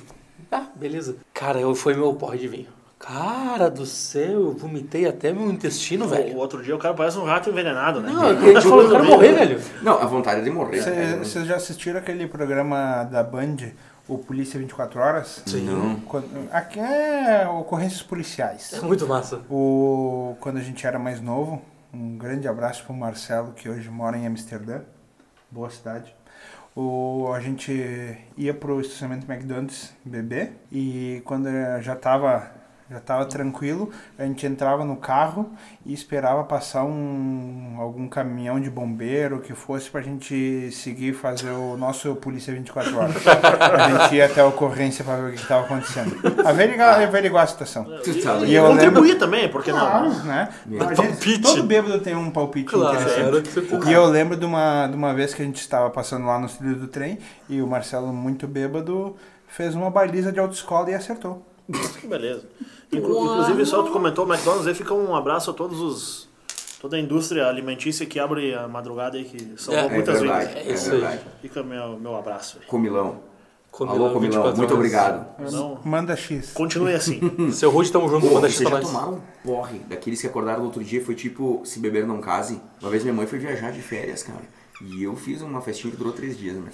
S2: Ah, beleza. Cara, eu foi meu porre de vinho. Cara do céu, eu vomitei até meu intestino,
S3: O
S2: velho.
S3: outro dia o cara parece um rato envenenado, né?
S2: Não, a gente falou que eu quero morrer, velho.
S1: Não, a vontade é de morrer.
S4: Cê-? Vocês já assistiram aquele programa da Band, o Polícia 24 Horas?
S2: Sim.
S1: Não.
S4: Quando- Aqui é ocorrências policiais.
S2: É muito massa.
S4: O, quando a gente era mais novo, um grande abraço pro Marcelo, que hoje mora em Amsterdã, boa cidade. O, a gente ia pro estacionamento McDonald's beber e quando já tava, já tava tranquilo, a gente entrava no carro e esperava passar um, algum caminhão de bombeiro que fosse pra gente seguir fazer o nosso Polícia 24 Horas. A gente ia até a ocorrência pra ver o que que tava acontecendo. Averiguar, averiguar a situação.
S1: Tu
S3: E.
S4: E eu
S3: contribuir também, porque
S4: Claro,
S3: não?
S4: né? A gente-
S2: Palpite.
S4: todo bêbado tem um palpite
S2: Claro,
S4: interessante.
S2: que
S4: E eu lembro de uma, de uma vez que a gente estava passando lá no trilho do trem e o Marcelo, muito bêbado, fez uma baliza de autoescola e acertou.
S3: Que beleza. Inclu- Inclusive, só tu comentou o McDonald's aí, fica um abraço a todos os. toda a indústria alimentícia que abre a madrugada aí, que salvou
S2: É,
S1: É
S3: muitas
S1: verdade,
S3: vidas.
S2: É
S1: é
S2: isso aí.
S1: verdade.
S3: Fica meu, meu abraço aí.
S1: Comilão.
S2: Comilão,
S1: Alô, Comilão,
S2: 24
S1: muito
S2: horas.
S1: obrigado.
S3: Não,
S4: Manda X.
S3: continue assim. (laughs)
S2: Seu Rude, tamo junto,
S1: Pô,
S2: manda X pra nós.
S1: tomaram um porre daqueles que acordaram no outro dia? Foi tipo, se beber não case. Uma vez minha mãe foi viajar de férias, cara. E eu fiz uma festinha que durou três dias, né?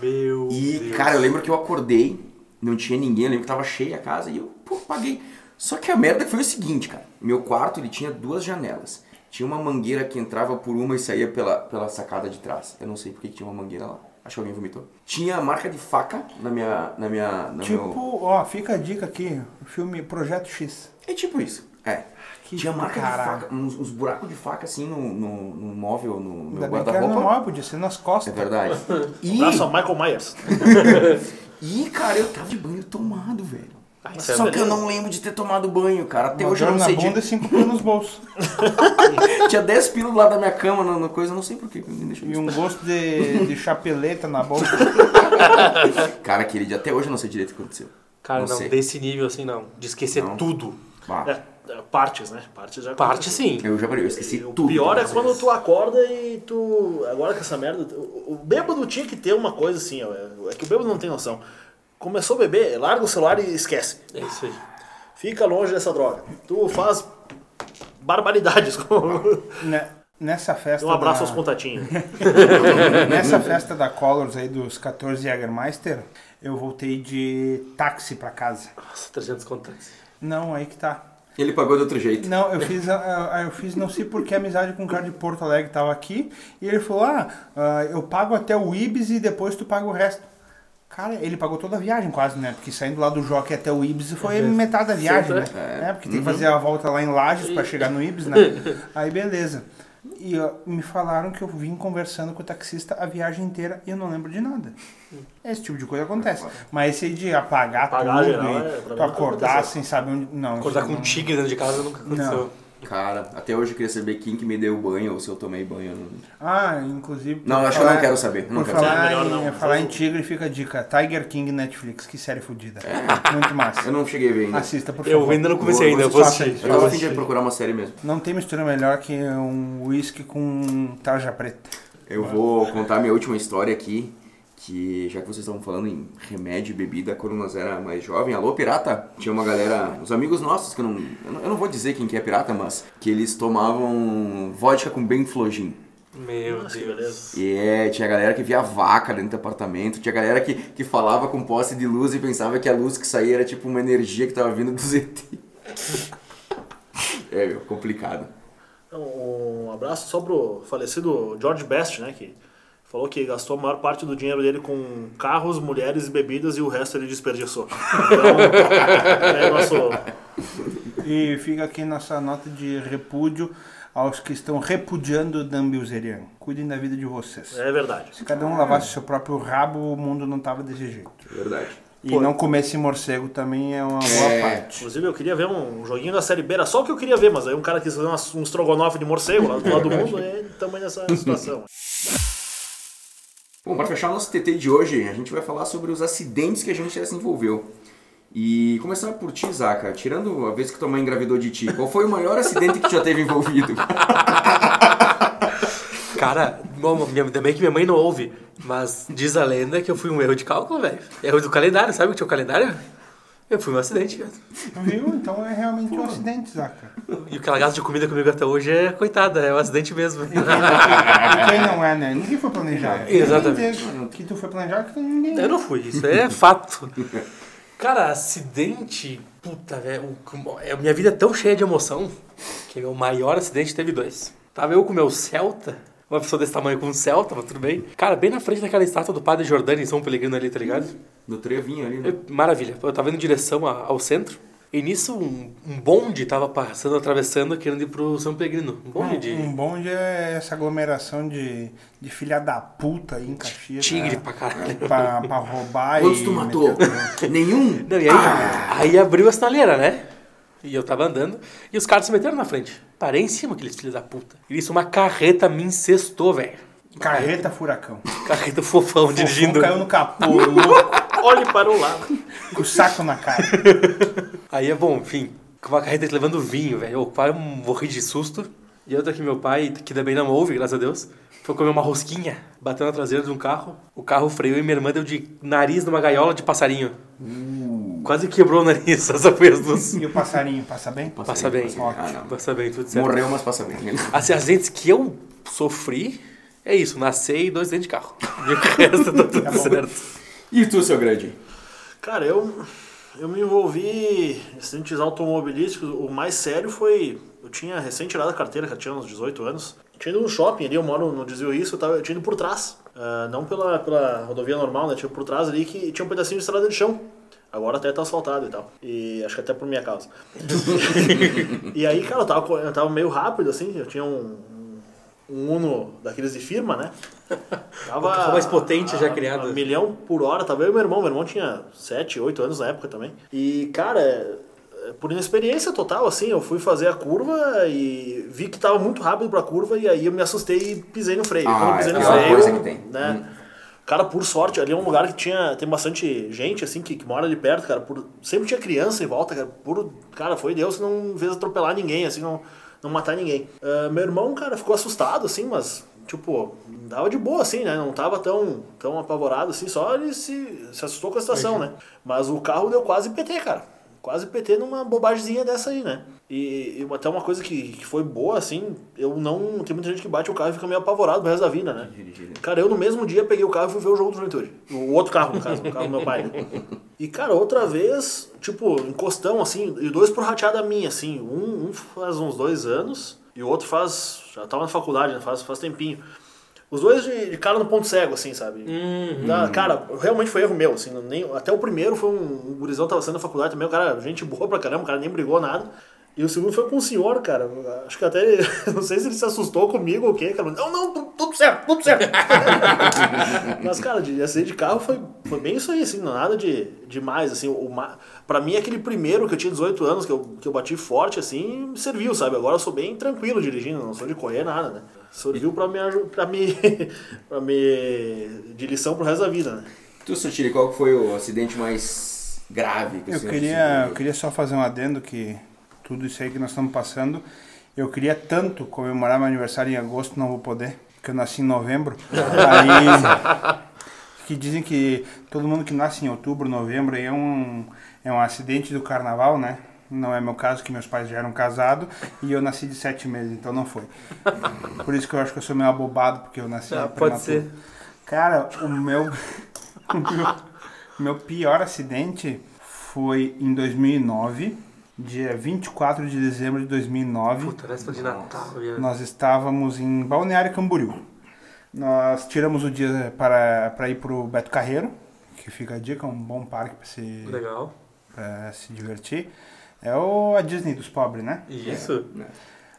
S2: Meu
S1: E,
S2: Deus.
S1: cara, eu lembro que eu acordei, não tinha ninguém, eu lembro que tava cheia a casa e eu, pô, paguei. Só que a merda foi o seguinte, cara. Meu quarto, ele tinha duas janelas. Tinha uma mangueira que entrava por uma e saía pela, pela sacada de trás. Eu não sei porque que tinha uma mangueira lá. Acho que alguém vomitou. Tinha marca de faca na minha... Na minha no
S4: Tipo,
S1: meu...
S4: ó, fica a dica aqui, o filme Projeto X.
S1: É tipo isso. É.
S4: Que
S1: tinha marca de faca, uns, uns buracos de faca assim no, no, no móvel, no
S4: era
S1: guarda-roupa.
S4: normal, podia ser nas
S1: É
S4: costas.
S1: verdade. E, (laughs)
S3: Abraço a Michael Myers. (laughs)
S1: e, cara, eu tava de banho tomado, velho.
S2: Isso é
S1: Só que eu não lembro de ter tomado banho, cara. Até
S4: Uma
S1: hoje eu não
S4: na
S1: sei
S4: bunda
S1: de...
S4: e cinco pila nos bolsos. (laughs)
S1: Tinha 10 pilos lá da minha cama na, na coisa, eu não sei porquê.
S4: E um gosto de, de chapeleta na boca. (laughs)
S1: Cara, aquele dia até hoje eu não sei direito o que aconteceu.
S2: Cara,
S1: não
S2: não, desse nível assim não. De esquecer
S1: Não.
S2: tudo.
S1: Ah,
S3: É, é, partes, né? Partes já
S2: Parte sim.
S1: eu já eu esqueci
S3: O
S1: tudo.
S3: pior é quando tu acorda e tu. Agora com essa merda. O, o bêbado tinha que ter uma coisa assim, ó. É que o bêbado não tem noção. Começou a beber, larga o celular e esquece.
S2: É isso aí.
S3: Fica longe dessa droga. Tu faz barbaridades. com-
S4: Ne- Nessa festa.
S3: Um abraço
S4: da-
S3: aos contatinhos. (laughs)
S4: Nessa festa da Colors aí dos 14 Jägermeister, Eu voltei de táxi pra casa.
S2: Nossa, 300 contas.
S4: Não, aí que tá.
S1: Ele pagou de outro jeito.
S4: Não, eu fiz, a- eu fiz não sei por que amizade com um cara de Porto Alegre que tava aqui. E ele falou: Ah, ah, eu pago até o Ibis e depois tu paga o resto. Cara, ele pagou toda a viagem quase, né? Porque saindo lá do Jockey até o Ibis foi metade da viagem, né? É, porque tem que fazer a volta lá em Lages pra chegar no Ibis, né? (laughs) Aí beleza. E ó, me falaram que eu vim conversando com o taxista a viagem inteira e eu não lembro de nada. Esse tipo de coisa acontece. Mas esse aí de apagar,
S3: Apagar
S4: tudo
S3: geral,
S4: e
S3: é,
S4: acordar
S3: aconteceu.
S4: sem saber onde. Não,
S2: Acordar com um
S4: não-
S2: tigre dentro de casa nunca aconteceu.
S1: Cara, até hoje eu queria saber quem que me deu banho ou se eu tomei banho. não-
S4: Ah, inclusive.
S1: Não, acho que eu não quero saber, não quero
S4: falar,
S3: saber.
S4: Em,
S3: não, mas
S4: falar em Tigre, fica a dica. Tiger King Netflix, que série fodida. Muito massa.
S1: Eu não cheguei a ver ainda.
S4: Assista, por favor.
S2: Eu ainda não comecei
S1: Vou-
S2: ainda, eu
S1: vou
S4: assistir.
S1: Eu tava de procurar uma série mesmo.
S4: Não tem mistura melhor que um whisky com tarja preta.
S1: Eu vou contar minha última história aqui, que já que vocês estavam falando em remédio e bebida quando nós era mais jovem, alô pirata, tinha uma galera, os amigos nossos que eu não, eu não, eu não vou dizer quem que é pirata, mas que eles tomavam vodka com benflogin.
S2: Meu
S3: Nossa,
S2: Deus.
S3: beleza.
S1: E é, tinha galera que via vaca dentro do apartamento, tinha galera que, que falava com posse de luz e pensava que a luz que saía era tipo uma energia que tava vindo do (laughs) ZT. É, meu, complicado.
S3: Então, um abraço só pro falecido George Best, né? Que falou que gastou a maior parte do dinheiro dele com carros, mulheres e bebidas e o resto ele desperdiçou. Então, (laughs) é nosso.
S4: E fica aqui nossa nota de repúdio aos que estão repudiando o Dan Bilzerian. Cuidem da vida de vocês.
S3: É verdade.
S4: Se cada um lavasse seu próprio rabo, o mundo não tava desse jeito.
S1: Verdade.
S4: E não comesse morcego também é uma boa
S1: É.
S4: parte.
S3: Inclusive, eu queria ver um joguinho da Série B, era só o que eu queria ver, mas aí um cara quis fazer um estrogonofe de morcego lá do lado do mundo e estamos nessa situação.
S1: Bom, para fechar nosso TT de hoje, a gente vai falar sobre os acidentes que a gente já se envolveu. E começar por ti, Zaca. Tirando a vez que tua mãe engravidou de ti, qual foi o maior acidente que tu já teve envolvido? (laughs)
S2: Cara, bom, ainda bem que minha mãe não ouve, mas diz a lenda que eu fui um erro de cálculo, velho. Erro do calendário, sabe que tinha o calendário? Eu fui um acidente.
S4: Viu? Então é realmente um acidente, Zaca.
S2: E o que ela gasta de comida comigo até hoje é coitada, é um acidente mesmo.
S4: Quem não é, né? Ninguém foi planejado. (laughs)
S2: Exatamente.
S4: Que tu foi planejado, que ninguém.
S2: Eu não fui, isso é (laughs) fato. Cara, acidente. Puta, velho. é- Minha vida é tão cheia de emoção que meu maior acidente teve dois. Tava eu com o meu Celta, uma pessoa desse tamanho com um Celta, mas tudo bem. Cara, bem na frente daquela estátua do Padre Jordano em São Pellegrino ali, tá ligado?
S1: No trevinho ali, né?
S2: Eu- Maravilha. Eu tava indo em direção a- ao centro. E nisso um, um bonde tava passando, atravessando, querendo ir pro São Pellegrino. Um bonde de
S4: Um bonde é essa aglomeração de, de filha da puta aí em Caxias.
S2: tigre
S4: né?
S2: pra caralho.
S4: Pra, pra roubar
S1: Quantos
S4: e
S1: tu matou?
S4: meter-
S1: Nenhum?
S2: Não, e aí, aí abriu a sinaleira, né? E eu tava andando e os caras se meteram na frente. Parei em cima, aqueles filhos da puta. E isso, uma carreta me incestou, velho.
S4: Carreta furacão.
S2: Carreta fofão dirigindo.
S4: Fofão caiu no capô, louco,
S3: Olhe para o lado.
S4: com o saco na cara. (laughs)
S2: Aí é bom, enfim, com uma carreta levando vinho, velho. Eu quase morri de susto. E outra que meu pai, que também não ouve, graças a Deus, foi comer uma rosquinha, bateu na traseira de um carro. O carro freou e minha irmã deu de nariz numa gaiola de passarinho. Quase quebrou o nariz, (laughs) essa foi as duas.
S4: E o passarinho, passa bem?
S2: Passa bem.
S1: Ah, não.
S2: Passa bem, tudo certo.
S1: Morreu, mas passa bem.
S2: Assim, acidentes que eu sofri, é isso, nascer e dois dentes de carro. E o resto tá tudo certo.
S1: E tu, seu grande?
S3: Cara, eu, eu me envolvi em acidentes automobilísticos. O mais sério foi. Eu tinha recém tirado a carteira, que eu tinha uns 18 anos. Eu tinha ido no shopping ali, eu moro no Desvio Isso, eu, tava, eu tinha ido por trás. Ah, não pela, pela rodovia normal, né? Tinha por trás ali que tinha um pedacinho de estrada de chão. Agora até tá asfaltado e tal. E acho que até por minha causa. (laughs) e aí, cara, eu tava, eu tava meio rápido, assim. Eu tinha um, um Uno daqueles de firma, né? (laughs) Tava
S2: carro mais potente já
S3: a-
S2: criado.
S3: a milhão por hora. Tava eu e meu irmão. Meu irmão tinha 7, 8 anos na época também. E, cara, é- é por inexperiência total, assim, eu fui fazer a curva e vi que tava muito rápido pra curva e aí eu me assustei e pisei no freio.
S1: Ah,
S3: Quando eu pisei
S1: é
S3: no
S1: pior
S3: freio,
S1: coisa que tem.
S3: né? Cara, por sorte, ali é um lugar que tinha, tem bastante gente, assim, que, que mora ali perto, cara. Por, sempre tinha criança em volta, cara. Por, cara, foi Deus que não fez atropelar ninguém, assim, não, não matar ninguém. Ah, meu irmão, cara, ficou assustado, assim, mas, tipo, dava de boa, assim, né? Não tava tão, tão apavorado, assim, só ele se, se assustou com a situação, né? Mas o carro deu quase PT, cara. Quase PT numa bobagemzinha dessa aí, né? E, e até uma coisa que, que foi boa, assim, eu não. Tem muita gente que bate o carro e fica meio apavorado pro resto da vida, né? (laughs) Cara, eu no mesmo dia peguei o carro e fui ver o jogo do Juventude. O outro carro, no caso, o carro do meu pai. né? E, cara, outra vez, tipo, encostão, assim, e dois por rateada minha, assim. Um, um faz uns dois anos e o outro faz. Já tava na faculdade, né? Faz, faz tempinho. Os dois de, de cara no ponto cego, assim, sabe? Na- cara, realmente foi erro meu, assim. Nem, até o primeiro foi um, um gurizão tava saindo da faculdade também, o cara, gente boa pra caramba, o cara nem brigou nada. E o segundo foi com um senhor, cara. Acho que até. (laughs) Não sei se ele se assustou comigo ou o quê, cara. Não, não, tu- tudo certo, tudo certo. (laughs) Mas, cara, de acidente de carro foi, foi bem isso aí, assim, não nada de demais, assim. O, pra mim, aquele primeiro que eu tinha 18 anos, que eu, que eu bati forte, assim, me serviu, sabe? Agora eu sou bem tranquilo dirigindo, não sou de correr nada, né? Serviu pra me, pra me, (laughs) pra me. de lição pro resto da vida, né?
S1: Tu, Sotiri, qual foi o acidente mais grave que o
S4: Eu queria, eu queria só fazer um adendo que tudo isso aí que nós estamos passando, eu queria tanto comemorar meu aniversário em agosto, não vou poder, porque eu nasci em novembro. Aí que dizem que todo mundo que nasce em outubro, novembro aí é um é um acidente do carnaval, né? Não é meu caso, que meus pais já eram casados e eu nasci de sete meses, então não foi. Por isso que eu acho que eu sou meio abobado, porque eu nasci
S2: Ah,
S4: prematuro.
S2: pode ser.
S4: Cara, o meu, (laughs) o meu, meu pior acidente foi em 2009, dia 24 de dezembro de 2009.
S2: Puta, véspera de Natal.
S4: Nós estávamos em Balneário Camboriú. Nós tiramos o dia para, para ir para o Beto Carreiro, que fica a dica, um bom parque para se,
S2: Legal.
S4: se divertir. É o, a Disney dos pobres, né?
S2: Isso.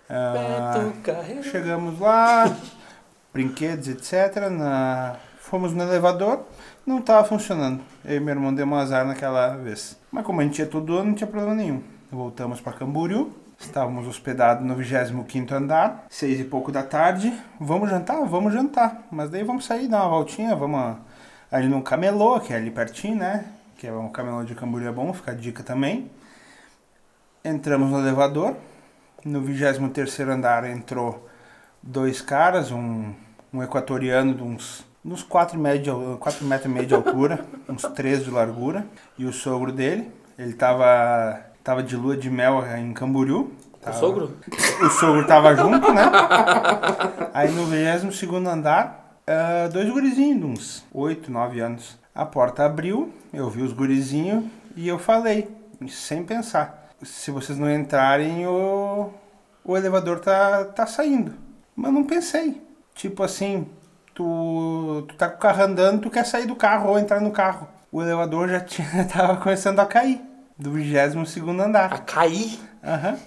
S4: Ah,
S2: Beto Carreiro.
S4: Chegamos lá, (laughs) brinquedos, etc. Na... Fomos no elevador, não estava funcionando. Eu e meu irmão demos um azar naquela vez. Mas como a gente ia todo ano, não tinha problema nenhum. Voltamos para Camboriú, estávamos hospedados no 25º andar, seis e pouco da tarde. Vamos jantar? Vamos jantar. Mas daí vamos sair, dar uma voltinha, vamos ali no camelô, que é ali pertinho, né? Que é um camelô de Camboriú é bom, fica a dica também. Entramos no elevador, no 23 andar entrou dois caras, um, um equatoriano de uns, uns 4, metros e meio de altura, (laughs) uns 3 de largura, e o sogro dele. Ele tava, tava de lua de mel em Camboriú.
S2: O
S4: Tava-
S2: sogro?
S4: O sogro tava junto, né? Aí no 22 andar, ah, dois gurizinhos de uns 8, 9 anos. A porta abriu, eu vi os gurizinhos e eu falei, sem pensar. Se vocês não entrarem, o, o elevador tá, tá saindo. Mas não pensei. Tipo assim, tu, tu tá com o carro andando, tu quer sair do carro ou entrar no carro. O elevador já tinha, (laughs) tava começando a cair, do 22 andar.
S2: A cair?
S4: Aham.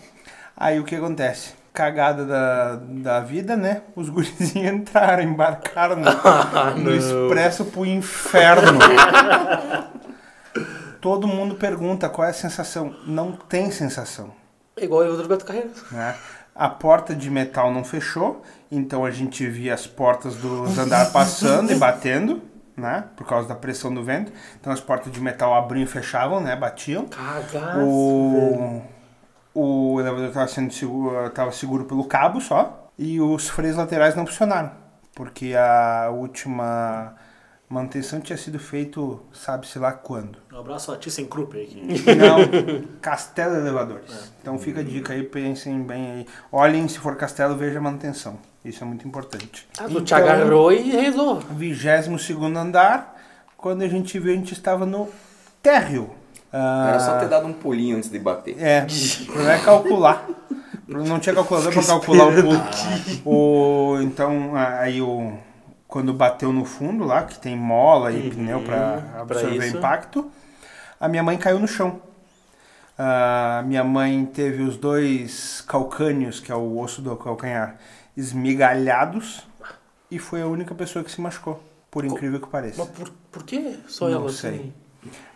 S4: Aí o que acontece? Cagada da, da vida, né? Os gurizinhos (laughs) entraram, embarcaram no, (laughs) no expresso pro inferno. Todo mundo pergunta qual é a sensação. Não tem sensação.
S2: É igual eu do Beto Carreiro.
S4: Né? A porta de metal não fechou, então a gente via as portas dos andares passando e batendo, né? Por causa da pressão do vento. Então as portas de metal abriam e fechavam, né? Batiam.
S2: Cagaço.
S4: O, o elevador estava sendo seguro, tava seguro pelo cabo só e os freios laterais não funcionaram porque a última manutenção tinha sido feito sabe-se lá quando.
S3: Um abraço a ThyssenKrupp aí. Que...
S4: Não, (laughs) Castelo Elevadores. Então fica a dica aí, pensem bem aí. Olhem se for Castelo, veja a manutenção. Isso é muito importante.
S2: Ah, tu te agarrou e rezou.
S4: 22 andar, quando a gente viu, a gente estava no térreo. Ah,
S1: Era só ter dado um pulinho antes de bater.
S4: É, não é calcular. Não tinha calculador para calcular o pulo. O, então, aí o, quando bateu no fundo lá, que tem mola e pneu para absorver
S2: pra isso.
S4: impacto, a minha mãe caiu no chão. A minha mãe teve os dois calcânios, que é o osso do calcanhar, esmigalhados e foi a única pessoa que se machucou, por incrível que pareça.
S2: Mas por, por que só
S4: Não
S2: ela
S4: sei.
S2: assim?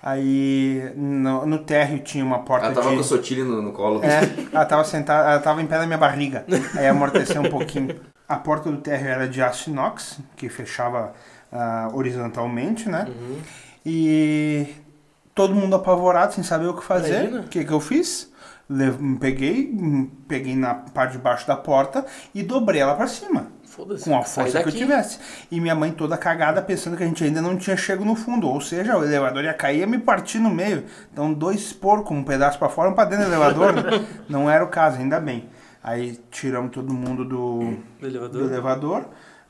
S4: Aí no, no térreo tinha uma porta
S1: Ela tava
S4: de...
S1: com o Sotile no, no colo.
S4: É, ela tava sentada, ela tava em pé na minha barriga. Aí amorteceu um pouquinho. A porta do térreo era de aço inox, que fechava ah, horizontalmente, né? E todo mundo apavorado, sem saber o que fazer.
S2: Imagina.
S4: O que, que eu fiz? Peguei, peguei na parte de baixo da porta e dobrei ela pra cima. Com a força que eu tivesse. E minha mãe toda cagada pensando que a gente ainda não tinha chego no fundo. Ou seja, o elevador ia cair e me partir no meio. Então, dois porcos, um pedaço pra fora, um pra dentro do elevador. né? (laughs) não era o caso, ainda bem. Aí tiramos todo mundo do,
S2: Do elevador.
S4: do elevador.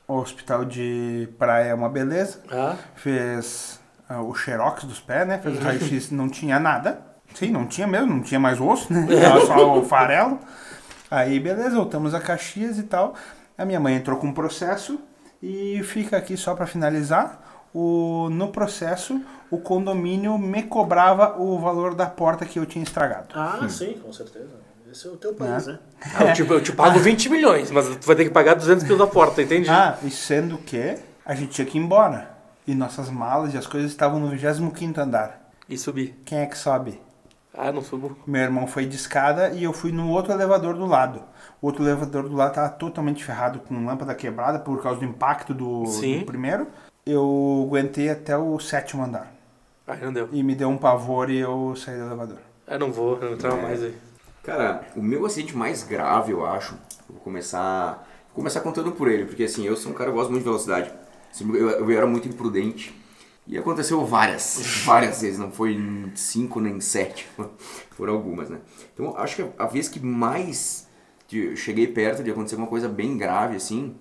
S4: O hospital de praia é uma beleza.
S2: Ah,
S4: Fez ah, o xerox dos pés, né? Fez o raio-x, (laughs) não tinha nada. Sim, não tinha mesmo, não tinha mais osso, né? (laughs) Tava só o farelo. Aí, beleza, voltamos a Caxias e tal. A minha mãe entrou com um processo e fica aqui só para finalizar. O, no processo, o condomínio me cobrava o valor da porta que eu tinha estragado.
S3: Ah, sim, com certeza. Esse é o teu país, né?
S2: ah, eu, te, eu te pago 20 milhões, mas tu vai ter que pagar 200 quilos da porta, entende?
S4: Ah, e sendo que a gente tinha que ir embora. E nossas malas e as coisas estavam no 25 andar.
S2: E subir.
S4: Quem é que sobe?
S2: Ah, não subo.
S4: Meu irmão foi de escada e eu fui no outro elevador do lado. O outro elevador do lado tava totalmente ferrado, com lâmpada quebrada por causa do impacto do,
S2: Sim.
S4: do primeiro. Eu aguentei até o sétimo andar.
S2: Ah, não deu.
S4: E me deu um pavor e eu saí do elevador.
S2: Ah, não vou, não entrava mais aí.
S1: Cara, o meu acidente mais grave, eu acho, vou começar, vou começar contando por ele, porque assim, eu sou um cara que gosta muito de velocidade. Sempre- Eu, eu era muito imprudente. E aconteceu várias, várias vezes, não foi cinco nem sete, foram algumas, né? Então, acho que a vez que mais cheguei perto de acontecer uma coisa bem grave, assim,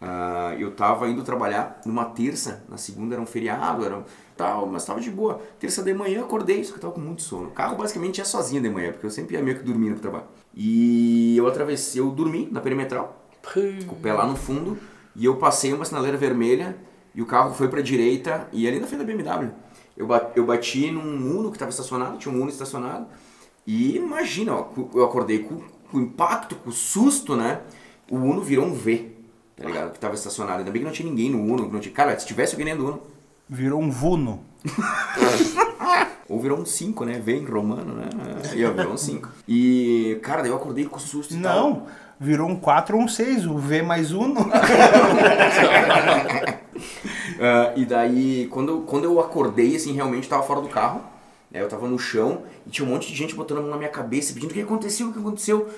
S1: ah, eu tava indo trabalhar numa terça, na segunda era um feriado, era um- tal, mas tava de boa. Terça de manhã acordei, só que eu tava com muito sono. O carro basicamente ia sozinho de manhã, porque eu sempre ia meio que dormindo pro trabalho. E eu atravessei, eu dormi na perimetral, com o pé lá no fundo, e eu passei uma sinaleira vermelha e o carro foi pra direita e ali na frente da BMW. Eu ba- eu bati num Uno que tava estacionado, tinha um Uno estacionado, e imagina, ó, eu acordei com, com o impacto, com o susto, né? O Uno virou um V, tá ligado? Que tava estacionado. Ainda bem que não tinha ninguém no Uno. Não tinha... Cara, se tivesse alguém dentro do Uno.
S4: Virou um vuno. (laughs)
S1: Ou virou um 5, né? V em romano, né? E ó, virou um 5. E, cara, daí eu acordei com susto e tal.
S4: Virou um 4 ou um 6, o V mais uno. (laughs)
S1: Ah, e daí, quando, quando eu acordei, assim, realmente eu tava fora do carro. Né? Eu tava no chão e tinha um monte de gente botando a mão na minha cabeça, pedindo o que aconteceu, o que aconteceu.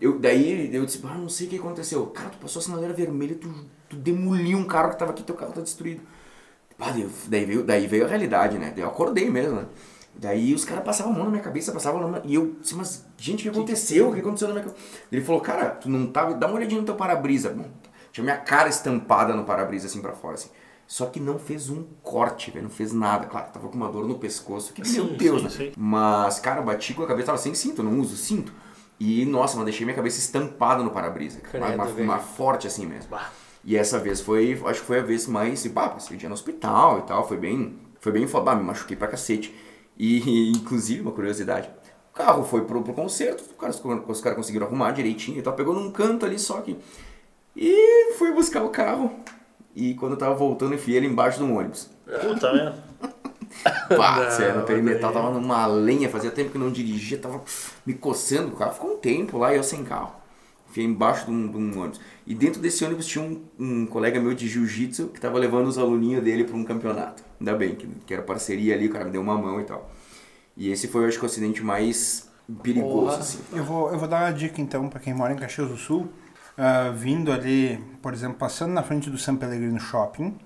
S1: Eu, daí eu disse, ah, não sei o que aconteceu. Cara, tu passou a sinaleira vermelha, tu, tu demoliu um carro que tava aqui, teu carro tá destruído. Pá, daí, veio, daí veio a realidade, né? Eu acordei mesmo, né? Daí os caras passavam a mão na minha cabeça, passavam a mão na... E eu disse, mas, gente, o que aconteceu? O que aconteceu na minha cabeça? Ele falou, cara, tu não tava... Dá uma olhadinha no teu para-brisa. Tinha minha cara estampada no para-brisa, assim, pra fora, assim. Só que não fez um corte, velho. Não fez nada. Claro, tava com uma dor no pescoço. Que, meu
S3: Sim,
S1: Deus,
S3: sim,
S1: né?
S3: sim.
S1: Mas, cara, bati com a cabeça, tava sem cinto. Eu não uso cinto. E, nossa, mas deixei minha cabeça estampada no para-brisa. Uma, uma forte assim mesmo.
S3: Bah.
S1: E essa vez foi, acho que foi a vez mais, pá, passei o dia no hospital e tal, foi bem, foi bem foda, me machuquei pra cacete. E, (laughs) inclusive, uma curiosidade, o carro foi pro, pro concerto, os caras, os caras conseguiram arrumar direitinho e tal, pegou num canto ali só que... E fui buscar o carro, e quando eu tava voltando, enfiei ele embaixo de um ônibus.
S3: Puta (laughs) merda.
S1: Pá,
S2: Não,
S1: sério, no perimetral tava numa lenha, fazia tempo que não dirigia, tava me coçando o carro. Ficou um tempo lá e eu sem carro. Fiquei embaixo de um, de um ônibus. E dentro desse ônibus tinha um, um colega meu de jiu-jitsu que tava levando os aluninhos dele pra um campeonato. Ainda bem, que, que era parceria ali, o cara me deu uma mão e tal. E esse foi, eu acho que, o acidente mais perigoso,
S2: Porra.
S1: assim.
S4: Eu vou, eu vou dar uma dica então para quem mora em Caxias do Sul. Ah, vindo ali, por exemplo, passando na frente do São Pellegrino Shopping,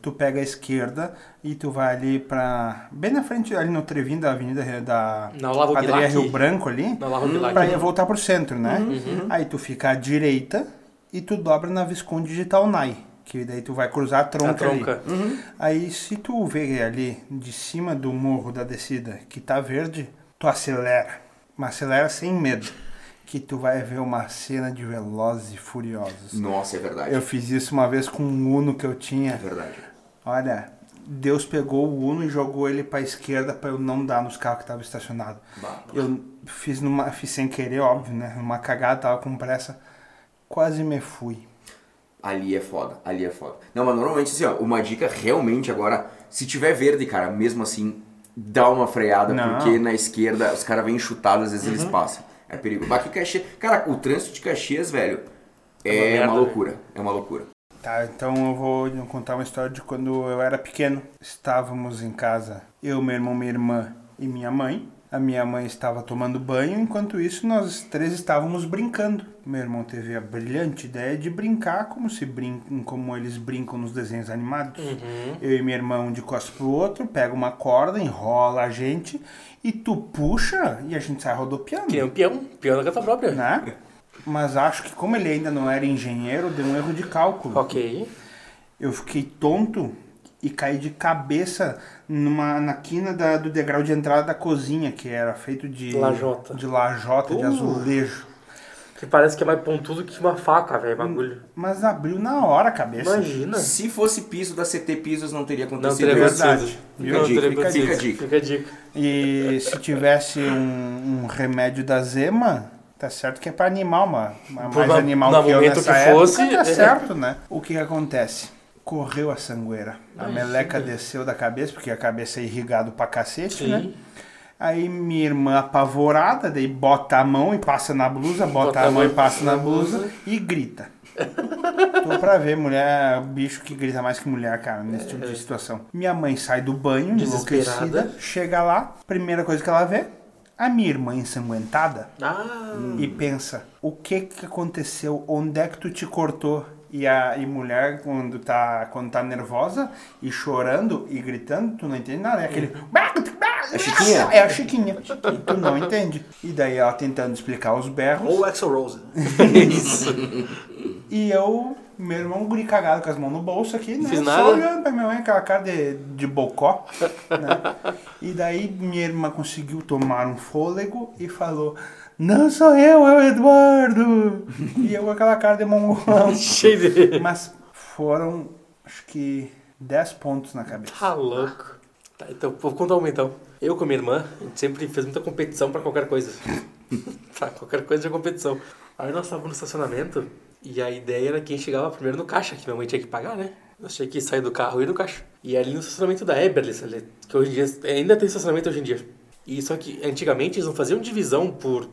S4: tu pega a esquerda e tu vai ali pra. bem na frente, ali no trevinho da Avenida da Padaria. Rio Branco ali,
S2: Na Olavo Bilac.
S4: pra ir voltar pro centro, né? Aí tu fica à direita e tu dobra na Visconde de Taunay, que daí tu vai cruzar a
S2: A
S4: tronca, ali.
S2: tronca.
S4: Aí se tu vê ali de cima do morro da descida que tá verde, tu acelera. Mas acelera sem medo. Que tu vai ver uma cena de velozes e furiosos.
S1: Nossa, é verdade.
S4: Eu fiz isso uma vez com um Uno que eu
S1: É
S4: tinha.
S1: verdade.
S4: Olha, Deus pegou o Uno e jogou ele pra esquerda pra eu não dar nos carros que estavam estacionados. Eu fiz, numa, fiz sem querer, óbvio, né? Numa cagada, tava com pressa. Quase me fui.
S1: Ali é foda, ali é foda. Não, mas normalmente assim, ó, uma dica realmente agora, se tiver verde, cara, mesmo assim, dá uma freada,
S4: Não.
S1: porque na esquerda os caras vêm chutados, às vezes eles passam. É perigo. Aqui Caxias, cara, o trânsito de Caxias, velho,
S2: É uma
S1: é,
S2: merda,
S1: uma loucura. É uma loucura.
S4: Tá, então eu vou contar uma história de quando eu era pequeno. Estávamos em casa, eu, meu irmão, minha irmã e minha mãe. A minha mãe estava tomando banho, enquanto isso nós três estávamos brincando. Meu irmão teve a brilhante ideia de brincar como se brincam, como eles brincam nos desenhos animados. Eu e meu irmão um de costas pro outro, pega uma corda, enrola a gente e tu puxa e a gente sai rodopiando.
S2: Que nem um peão, peão da casa própria.
S4: Né? Mas acho que como ele ainda não era engenheiro, deu um erro de cálculo.
S2: Ok.
S4: Eu fiquei tonto e caí de cabeça numa, na quina da- do degrau de entrada da cozinha, que era feito de
S2: Lajota.
S4: de lajota, de
S2: Uh.
S4: azulejo.
S2: Que parece que é mais pontudo que uma faca, velho, bagulho.
S4: Mas abriu na hora a cabeça.
S2: Imagina.
S1: Se fosse piso da CT Pisos, não teria
S2: Não
S1: acontecido
S2: teria
S1: isso.
S4: verdade.
S1: Fica
S2: Não
S1: a dica,
S2: teria
S1: fica a
S2: acontecido.
S1: dica.
S2: Fica a dica.
S4: E se tivesse um, um remédio da zema, tá certo que é pra animal,
S2: Por
S4: mais
S2: na-
S4: animal
S2: no
S4: que eu nessa
S2: que
S4: época,
S2: fosse,
S4: tá
S2: é.
S4: certo, né? O que que acontece? Correu a sangueira. A meleca desceu da cabeça, porque a cabeça é irrigado pra cacete, né?
S2: Sim.
S4: Aí minha irmã apavorada, daí bota a mão e passa na blusa, bota, a mão e passa na blusa e grita. (laughs) Tô pra ver, mulher, bicho que grita mais que mulher, cara, nesse tipo de situação. Minha mãe sai do banho,
S2: Desesperada.
S4: enlouquecida, chega lá, primeira coisa que ela vê, a minha irmã ensanguentada
S3: Ah,
S4: e pensa, o que que aconteceu? Onde é que tu te cortou? E a e mulher, quando tá, quando tá nervosa e chorando e gritando, tu não entende nada. É aquele.
S1: É Chiquinha?
S4: É a Chiquinha. E tu não entende. E daí ela tentando explicar os berros.
S3: ou o Axel Rose. né?
S2: Isso. (laughs)
S4: E eu, meu irmão, guri cagado com as mãos no bolso aqui, né?
S2: Fiz
S4: Só
S2: nada.
S4: olhando pra minha mãe, aquela cara de, de bocó, né? (laughs) E daí minha irmã conseguiu tomar um fôlego e falou, não sou eu, é o Eduardo! e eu com aquela cara de mongolão. (laughs)
S2: Cheio de...
S4: Mas foram, acho que, 10 pontos na cabeça.
S2: Tá louco. Tá, então, vou contar uma então. Eu com a minha irmã, a gente sempre fez muita competição pra qualquer coisa. (laughs) pra qualquer coisa de competição. Aí nós estávamos no estacionamento e a ideia era quem chegava primeiro no caixa, que minha mãe tinha que pagar, né? Nós tinha que sair do carro e ir no caixa. E ali no estacionamento da Eberly, ali, que hoje em dia ainda tem estacionamento hoje em dia. E só que antigamente eles não faziam divisão por,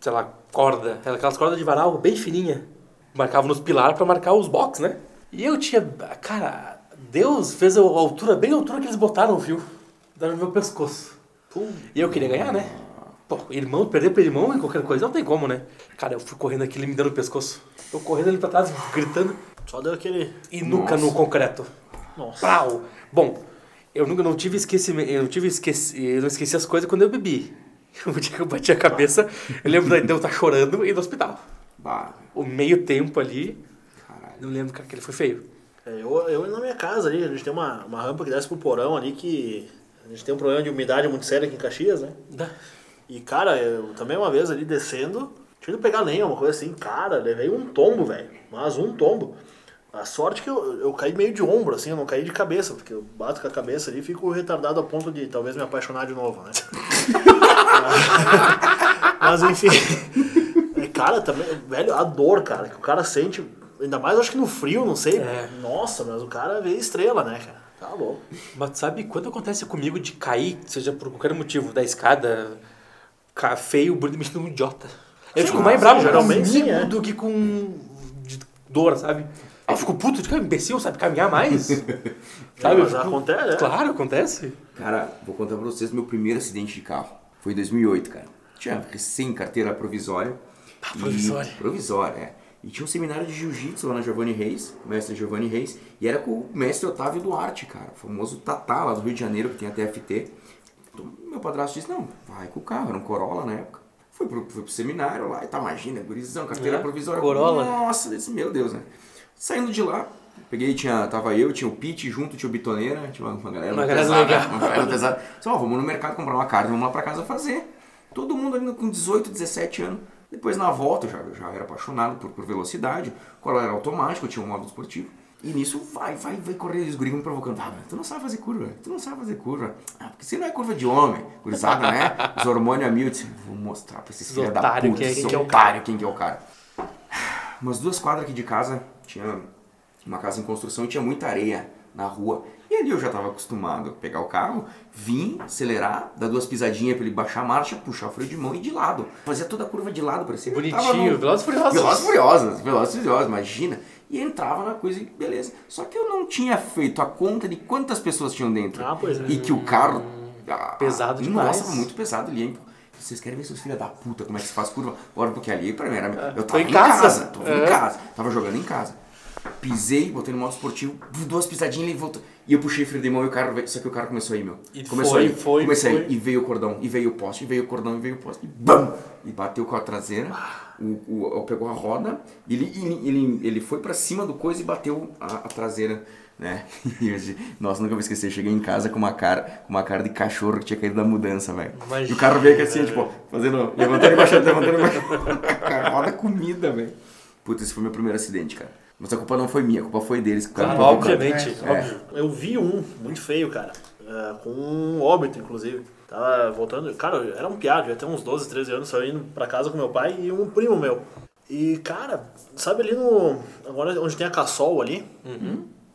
S2: sei lá, corda, aquelas cordas de varal bem fininha. Marcavam nos pilares pra marcar os box, né? E eu tinha, cara, Deus fez a altura, bem a altura que eles botaram o fio. Deram no meu pescoço. E eu queria ganhar, né? Pô, irmão, perder pro irmão em qualquer coisa, não tem como, né? Cara, eu fui correndo aqui, ele me dando no pescoço. Eu correndo ali pra trás, (laughs) gritando,
S3: Só deu aquele.
S2: e nuca no concreto.
S3: Nossa.
S2: Pau! Bom, eu nunca não tive esquecimento, eu não tive esqueci, eu não esqueci as coisas quando eu bebi. (laughs) O dia que eu bati a cabeça, eu lembro da de eu estar chorando e no hospital.
S1: Bah,
S2: O meio tempo ali,
S1: caralho.
S2: não lembro, cara, que ele foi feio.
S3: É, eu, eu na minha casa ali, a gente tem uma, uma rampa que desce pro porão ali que. A gente tem um problema de umidade muito sério aqui em Caxias, né?
S2: Dá.
S3: E, cara, eu também uma vez ali descendo, tinha ido pegar lenha, uma coisa assim, cara, levei um tombo, velho. Mas um tombo. A sorte que eu, eu caí meio de ombro, assim, eu não caí de cabeça, porque eu bato com a cabeça ali e fico retardado a ponto de talvez me apaixonar de novo, né? (laughs) (laughs) Mas enfim. É, cara, também, velho, a dor, cara, que o cara sente, ainda mais acho que no frio, não sei.
S2: É.
S3: Nossa, mas o cara vê estrela, né, cara? Tá louco.
S2: Mas sabe, quando acontece comigo de cair, seja por qualquer motivo, da escada, ca- feio, bonito, me sinto um idiota. Eu
S3: Sim,
S2: fico mais
S3: sim,
S2: bravo
S3: geralmente sim, é.
S2: do que com de dor, sabe? Eu fico puto, de cara, imbecil, sabe caminhar mais? (laughs) sabe? Eu
S3: mas
S2: fico-
S3: acontece, né?
S2: Claro, acontece.
S1: Cara, vou contar pra vocês meu primeiro acidente de carro. Foi em 2008, cara. Tinha recém carteira provisória.
S2: Ah,
S1: E-
S2: provisória.
S1: Provisória, é. E tinha um seminário de jiu-jitsu lá na Giovanni Reis, o mestre Giovanni Reis, e era com o mestre Otávio Duarte, cara, o famoso Tatá lá do Rio de Janeiro, que tem a TFT. Então, meu padrasto disse, não, vai com o carro, era um Corolla na época. Fui pro, fui pro seminário lá, e tá, imagina, gurizão, carteira
S2: É,
S1: provisória.
S2: Corolla.
S1: Nossa, desse, meu Deus, né? Saindo de lá, peguei, tinha, tava eu, tinha o Pete junto, tinha o Bitoneira, tinha uma, galera
S2: Uma galera
S1: pesada,
S2: legal.
S1: uma galera pesada. Disse, ó, vamos no mercado comprar uma carne, vamos lá pra casa fazer. Todo mundo ali com 18, 17 anos. Depois na volta, eu já, eu já era apaixonado por, por velocidade, o Corolla era automático, tinha um modo esportivo. E nisso vai, vai, vai correr os guris me provocando. Ah, tu não sabe fazer curva, tu não sabe fazer curva. Ah, porque você não é curva de homem, gurizada, né? (laughs) Os hormônios a mil. Vou mostrar pra esses
S2: Os
S1: filhos da puta,
S2: quem é- quem que é
S1: quem que é o cara. (sighs) Umas duas quadras aqui de casa, tinha uma casa em construção e tinha muita areia na rua. E ali eu já estava acostumado a pegar o carro, vim, acelerar, dar duas pisadinhas para ele baixar a marcha, puxar o freio de mão e ir de lado. Fazia toda a curva de lado, parecia eu tava
S2: Bonitinho,
S1: no-
S2: Velozes Furiosos.
S1: Velozes Furiosos, Velozes Furiosos, imagina. E entrava na coisa e beleza. Só que eu não tinha feito a conta de quantas pessoas tinham dentro.
S3: Ah, pois é.
S1: E que o carro... ah,
S2: Pesado demais.
S1: Nossa, muito pesado. Ia Vocês querem ver seus filhos da puta, como é que se faz curva? Bora, porque ali, pra mim, era... eu
S2: Tô
S1: tava
S2: em
S1: em
S2: casa.
S1: casa. Tava
S2: É.
S1: em casa. Tava jogando em casa. Pisei, botei no modo esportivo, duas pisadinhas e ele voltou. E eu puxei o freio de mão e o cara veio. Só que o cara começou a ir, meu.
S2: E
S1: começou
S2: foi,
S1: a ir.
S2: foi,
S1: Comecei
S2: foi.
S1: ir. E veio o cordão, e veio o poste, e veio o cordão, e veio o poste, e BAM! E bateu com a traseira, o, o, o- pegou a roda, e ele, ele, ele, ele foi pra cima do coisa e bateu a, a traseira, né? (laughs) E nossa, nunca vou esquecer. Cheguei em casa com uma cara, com uma cara de cachorro que tinha caído da mudança, velho. E o carro veio aqui assim, tipo, fazendo. Levantando e baixando, levantando e baixando. (laughs) Roda comida, velho. Puta, esse foi meu primeiro acidente, cara. Mas a culpa não foi minha, a culpa foi deles. que o cara tava
S2: obviamente,
S1: É.
S2: óbvio.
S3: Eu vi um, muito feio, cara. é, com um óbito, inclusive. Tava voltando. Cara, eu era um piado, devia ter uns 12, 13 anos, só indo pra casa com meu pai e um primo meu. E, cara, sabe ali no. Agora onde tem a Cassol ali?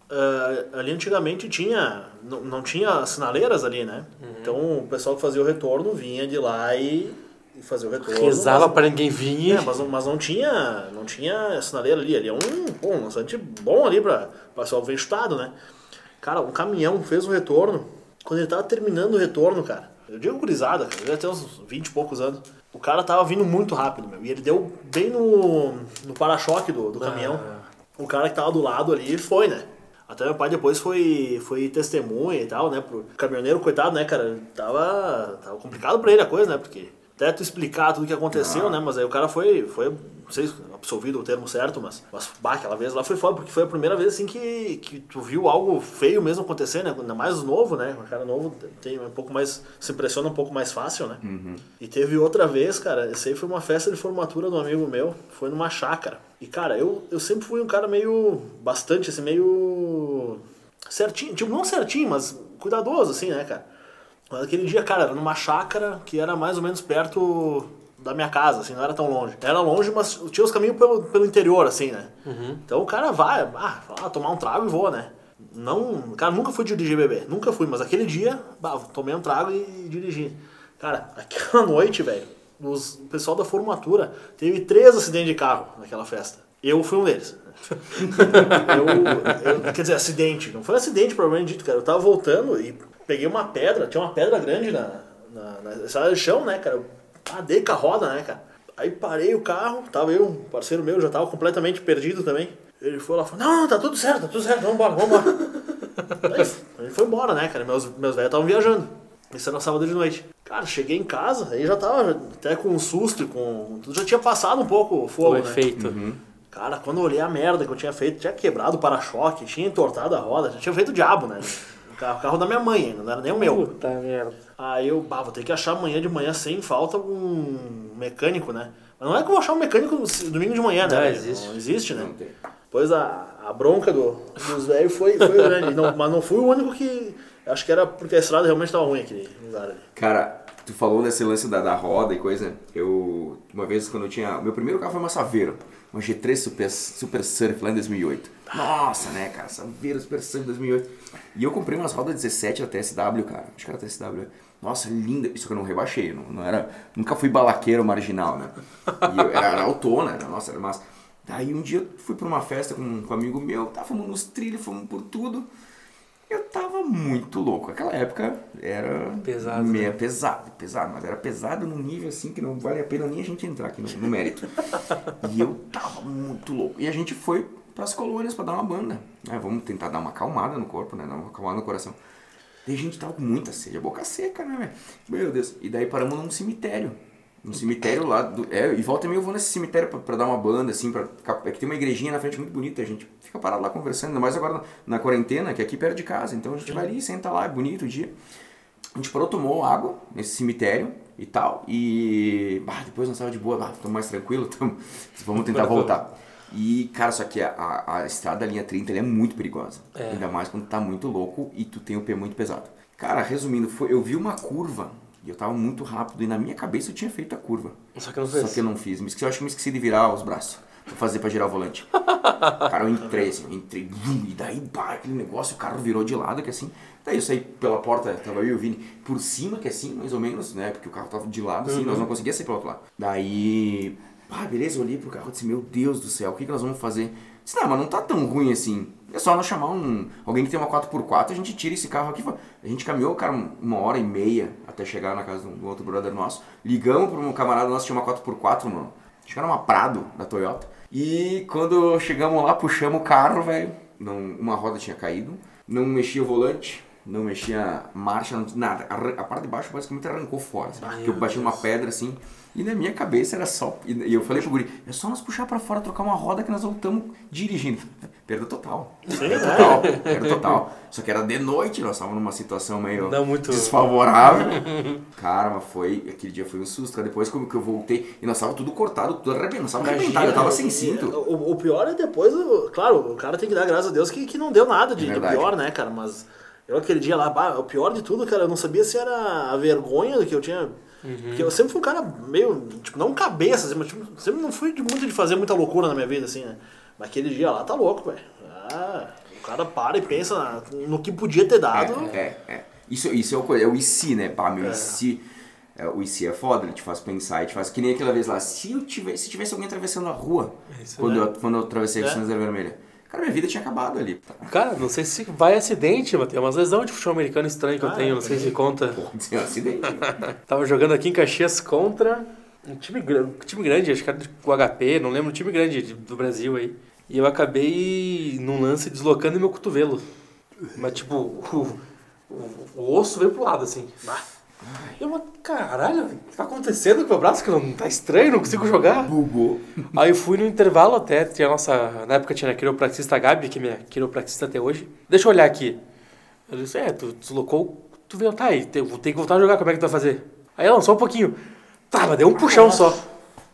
S3: é, ali antigamente tinha. Não, não tinha sinaleiras ali, né? Então o pessoal que fazia o retorno vinha de lá e, e fazia o retorno.
S2: Rezava pra ninguém vir.
S3: é, mas, não- mas não tinha não tinha sinaleira ali. Ali é um, pô, um lançante bom ali pra o pessoal ver chutado, né? Cara, um caminhão fez o retorno. Quando ele tava terminando o retorno, cara, eu digo gurizada, ele até uns 20 e poucos anos. O cara tava vindo muito rápido, meu. E ele deu bem no, no para-choque do, do caminhão. O cara que tava do lado ali foi, né? Até meu pai depois foi, foi testemunha e tal, né? Pro caminhoneiro, coitado, né, cara? Tava, tava complicado pra ele a coisa, né? Porque até tu explicar tudo o que aconteceu, né? Mas aí o cara foi, foi não sei se absolvido o termo certo, mas, mas bah, aquela vez lá foi foda, porque foi a primeira vez assim que, que tu viu algo feio mesmo acontecer, né? Ainda mais novo, né? O cara novo tem um pouco mais. se impressiona um pouco mais fácil, né? E teve outra vez, cara, essa aí foi uma festa de formatura do amigo meu, foi numa chácara. E, cara, eu, eu sempre fui um cara meio. bastante, assim, meio. certinho, tipo, não certinho, mas cuidadoso, assim, né, cara? Mas aquele dia, cara, era numa chácara que era mais ou menos perto da minha casa, assim, não era tão longe. Era longe, mas tinha os caminhos pelo, pelo interior, assim, né? Então o cara vai, ah, vai lá tomar um trago e voa, né? Não, cara, nunca fui dirigir bebê, nunca fui, mas aquele dia, bah, tomei um trago e dirigi. Cara, aquela (laughs) noite, velho, o pessoal da formatura teve três acidentes de carro naquela festa. Eu fui um deles. (laughs) eu, eu- quer dizer, acidente. Não foi acidente, provavelmente dito, cara. Eu tava voltando e peguei uma pedra, tinha uma pedra grande na, na, na estrada de chão, né, cara? Eu ah, dei com a roda, né, cara? Aí parei o carro, tava eu, um parceiro meu, já tava completamente perdido também. Ele foi lá e falou, não, não, tá tudo certo, tá tudo certo, vamos embora, vamos embora. (laughs) Aí ele foi embora, né, cara? Meus, meus velhos estavam viajando. Isso era sábado de noite. Cara, cheguei em casa, aí já tava até com um susto e com. Tudo já tinha passado um pouco o fogo,
S2: O
S3: né?
S2: efeito.
S3: Cara, quando eu olhei a merda que eu tinha feito, tinha quebrado o para-choque, tinha entortado a roda, já tinha feito o diabo, né? O carro, o carro da minha mãe ainda, não era nem o meu.
S2: Puta merda.
S3: Aí eu, bah, vou ter que achar amanhã de manhã sem falta um mecânico, né? Mas não é que eu vou achar um mecânico domingo de manhã, né?
S2: Não existe.
S3: Não existe, né?
S1: Não tem.
S3: Pois a, a bronca do, dos velhos foi, foi grande. Não, mas não fui o único que. Acho que era porque a estrada realmente tava ruim aquele lugar ali.
S1: Cara, tu falou desse lance da, da roda e coisa. Eu, uma vez quando eu tinha. Meu primeiro carro foi uma Saveiro, uma G3 Super, Super Surf lá em 2008. Nossa, né, cara? Saveiro Super Surf 2008. E eu comprei umas rodas 17 da TSW, cara. Acho que era TSW. Nossa, linda. Isso que eu não rebaixei, não, não era. Nunca fui balaqueiro marginal, né? Eu, era, era autona, era, nossa, era massa. Daí um dia eu fui pra uma festa com, com um amigo meu, tava fomos nos trilhos, fomos por tudo. Eu tava muito louco. Aquela época era
S2: Pesado,
S1: meio
S2: né?
S1: pesado, pesado, mas era pesado num nível assim que não vale a pena nem a gente entrar aqui no, no mérito. (laughs) e eu tava muito louco. E a gente foi pras colônias pra dar uma banda. né? Vamos tentar dar uma acalmada no corpo, né? Dar uma acalmada no coração. E a gente tava com muita sede, a boca seca, né, velho? Meu Deus. E daí paramos num cemitério. Um cemitério lá do. É, e volta e meia eu vou nesse cemitério pra, pra dar uma banda, assim, pra. É que tem uma igrejinha na frente muito bonita, a gente fica parado lá conversando, ainda mais agora na, na quarentena, que é aqui perto de casa. Então a gente vai ali, senta lá, é bonito o dia. A gente parou, tomou água nesse cemitério e tal. E. Bah, depois nós tava de boa, bah, estamos mais tranquilo, (laughs) tamo, vamos tentar voltar. E, cara, só que a, a, a estrada da linha 30 ela é muito perigosa.
S2: É.
S1: Ainda mais quando tá muito louco e tu tem o pé muito pesado. Cara, resumindo, foi, eu vi uma curva e eu tava muito rápido e na minha cabeça eu tinha feito a curva.
S2: Só que eu não fiz.
S1: Só que eu não fiz. Me esqueci, eu acho que me esqueci de virar os braços. Pra fazer pra girar o volante. (laughs) Cara, eu entrei assim, eu entrei. E daí, pá, aquele negócio, o carro virou de lado, que assim. Daí eu saí pela porta, tava eu e o Vini por cima, que assim, mais ou menos, né? Porque o carro tava de lado, assim, nós não conseguíamos sair pelo outro lado. Daí, pá, beleza, eu olhei pro carro e disse, meu Deus do céu, o que, que nós vamos fazer? Disse, não, mas não tá tão ruim assim. É só nós chamar um, alguém que tem uma 4x4, a gente tira esse carro aqui. A gente caminhou, cara, uma hora e meia até chegar na casa um outro brother nosso. Ligamos para um camarada nosso que tinha uma 4x4, mano. Era uma Prado da Toyota. E quando chegamos lá, puxamos o carro, velho. Uma roda tinha caído, não mexia o volante, não mexia marcha, não, nada. A, a parte de baixo basicamente arrancou fora. Porque eu bati numa pedra assim. E na minha cabeça era só. E eu falei pro guri, é só nós puxar pra fora, trocar uma roda que nós voltamos dirigindo. (laughs) Perda total. Perda total. Perda total. Só que era de noite, nós estávamos numa situação meio
S2: Não muito...
S1: desfavorável. Cara, mas foi. Aquele dia foi um susto. Depois como que eu voltei, e nós estávamos tudo cortado, tudo arrebentado. Nós estávamos arrebentados, eu tava sem cinto.
S3: O, o, pior é depois, claro, o cara tem que dar graças a Deus que, que não deu nada de, é de pior, né, cara? Mas eu aquele dia lá, bah, o pior de tudo, cara, eu não sabia se era a vergonha do que eu tinha Uhum. Porque eu sempre fui um cara meio, tipo, não cabeça, assim, mas tipo, sempre não fui de, muito de fazer muita loucura na minha vida, assim, né? Mas aquele dia lá tá louco, velho. Ah, o cara para e pensa no que podia ter dado.
S1: É, é, é. Isso, isso é o, é o IC, né? Pá, meu é. IC. É, o IC é foda, ele te faz pensar, te faz que nem aquela vez lá. Se, eu tivesse, se tivesse alguém atravessando a rua, é quando, eu, quando eu atravessei a é. Sinalização Vermelha Cara, minha vida tinha acabado ali.
S2: Cara, não sei se vai acidente, mas tem umas lesões de futebol americano estranho que ah, eu tenho, não sei se conta.
S1: Pode (laughs) ser um acidente. (laughs)
S2: Tava jogando aqui em Caxias contra um time, um time grande, acho que era o HP, não lembro, um time grande do Brasil aí. E eu acabei num lance deslocando meu cotovelo. Mas tipo, o, o, o osso veio pro lado assim. Ah. Eu, caralho, o que tá acontecendo com o meu braço? Que não tá estranho, não consigo jogar.
S1: Bugou.
S2: Aí eu fui no intervalo até, tinha a nossa. Na época tinha a quiropraxista Gabi, que é minha quiropraxista até hoje. Deixa eu olhar aqui. Eu disse, é, tu deslocou, tu veio, tá, aí, tem, que voltar a jogar, como é que tu vai fazer? Aí ela, só um pouquinho. Tá, mas deu um puxão só.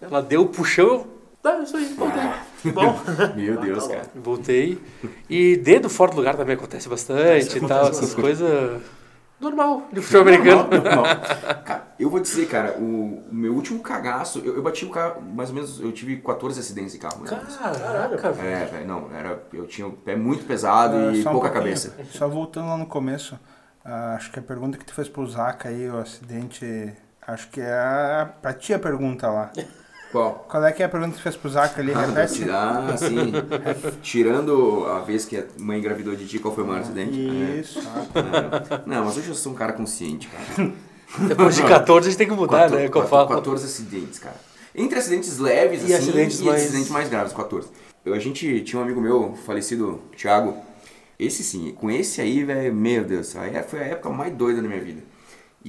S2: Ela deu o um puxão. Tá, isso aí, voltei. (laughs) Bom.
S1: Meu Deus, cara.
S2: Voltei. E dedo fora do lugar também acontece bastante e tal, essas coisas. Normal, de futebol americano. Normal,
S1: Cara, eu vou dizer, cara, o, o meu último cagaço, eu, eu, bati o carro, mais ou menos, eu tive 14 acidentes de carro.
S2: Caraca,
S1: velho. É, velho, não, era, eu tinha o pé muito pesado uh, e pouca um cabeça.
S4: Só voltando lá no começo, uh, acho que a pergunta que tu fez pro Zaca aí, o acidente, acho que é a, pra ti a pergunta lá.
S1: Qual?
S4: Qual é que é a pergunta que você fez pro Zaca ali?
S1: Ah, Repete. Ah, sim. (laughs) Tirando a vez que a mãe engravidou de ti, qual foi o maior acidente?
S4: Isso.
S1: Ah, não, mas hoje eu sou um cara consciente, cara. (laughs)
S2: Depois de 14 a gente tem que mudar, 14, né?
S1: Que eu falo. 14 acidentes, cara. Entre acidentes leves e, assim, acidentes, e mais... acidentes mais graves, 14. Eu, a gente tinha um amigo meu, falecido, Thiago. Esse sim, com esse aí, velho, meu Deus, aí foi a época mais doida da minha vida.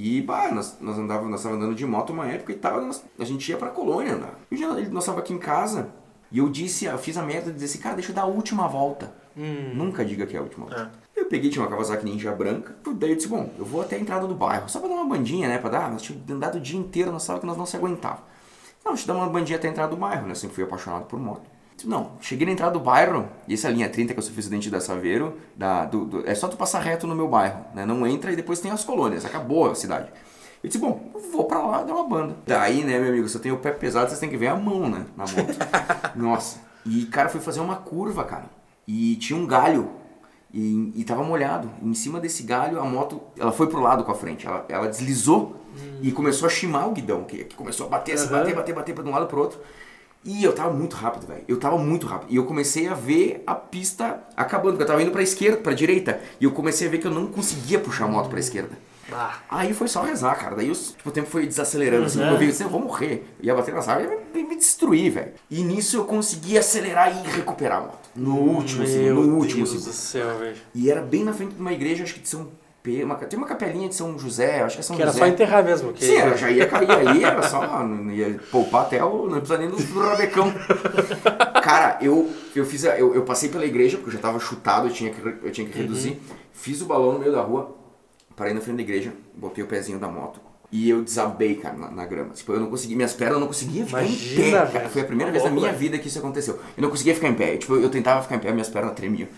S1: E, bah, nós, nós andávamos, nós andando de moto uma época e tal, nós, a gente ia pra colônia andar. E nós estávamos aqui em casa e eu disse, eu fiz a merda de dizer assim, cara, deixa eu dar a última volta. Hum. Nunca diga que é a última volta. É. Eu peguei, tinha uma Kawasaki Ninja branca, daí eu disse, bom, eu vou até a entrada do bairro, só pra dar uma bandinha, né, pra dar, nós tínhamos andado o dia inteiro, nós sabíamos que nós não se aguentava. Não, deixa eu dar uma bandinha até a entrada do bairro, né, sempre fui apaixonado por moto. Não, cheguei na entrada do bairro, e essa linha 30 que eu sou presidente da Saveiro, da, do, do, é só tu passar reto no meu bairro, né? Não entra e depois tem as colônias, acabou a cidade. Eu disse, bom, vou pra lá dar uma banda. Daí, né, meu amigo, se eu tenho o pé pesado, vocês têm que ver a mão, né, na moto. (laughs) Nossa. E, cara, fui fazer uma curva, cara. E tinha um galho. E, e tava molhado. E em cima desse galho, a moto, ela foi pro lado com a frente. Ela, ela deslizou hum. e começou a chimar o guidão. Que, que começou a bater, assim, bater, bater, bater de um lado pro outro. E eu tava muito rápido, velho. Eu tava muito rápido. E eu comecei a ver a pista acabando. Porque eu tava indo pra esquerda, pra direita. E eu comecei a ver que eu não conseguia puxar a moto pra esquerda. Ah. Aí foi só rezar, cara. Daí tipo, o tempo foi desacelerando, assim. Eu vi assim, eu vou morrer. Eu ia bater na sala e me destruir, velho. E nisso eu consegui acelerar e recuperar a moto. No último, Meu assim, no último
S2: Deus do céu, velho.
S1: E era bem na frente de uma igreja, acho que de São. Uma, tem uma capelinha de São José, acho que é São
S2: que
S1: José.
S2: era só enterrar mesmo. Que...
S1: Sim, era, já ia cair aí, era só. ia poupar até o. Não precisa nem do, do rabecão. cara, eu, eu fiz. A, eu, eu passei pela igreja, porque eu já tava chutado, eu tinha que, eu tinha que uhum. reduzir. Fiz o balão no meio da rua parei na frente da igreja, botei o pezinho da moto e eu desabei, cara, na, na grama. Tipo, eu não consegui, minhas pernas não conseguiam ficar Imagina, em pé, cara. Foi a primeira vez na minha vida que isso aconteceu. Eu não conseguia ficar em pé. Tipo, eu tentava ficar em pé, minhas pernas tremiam.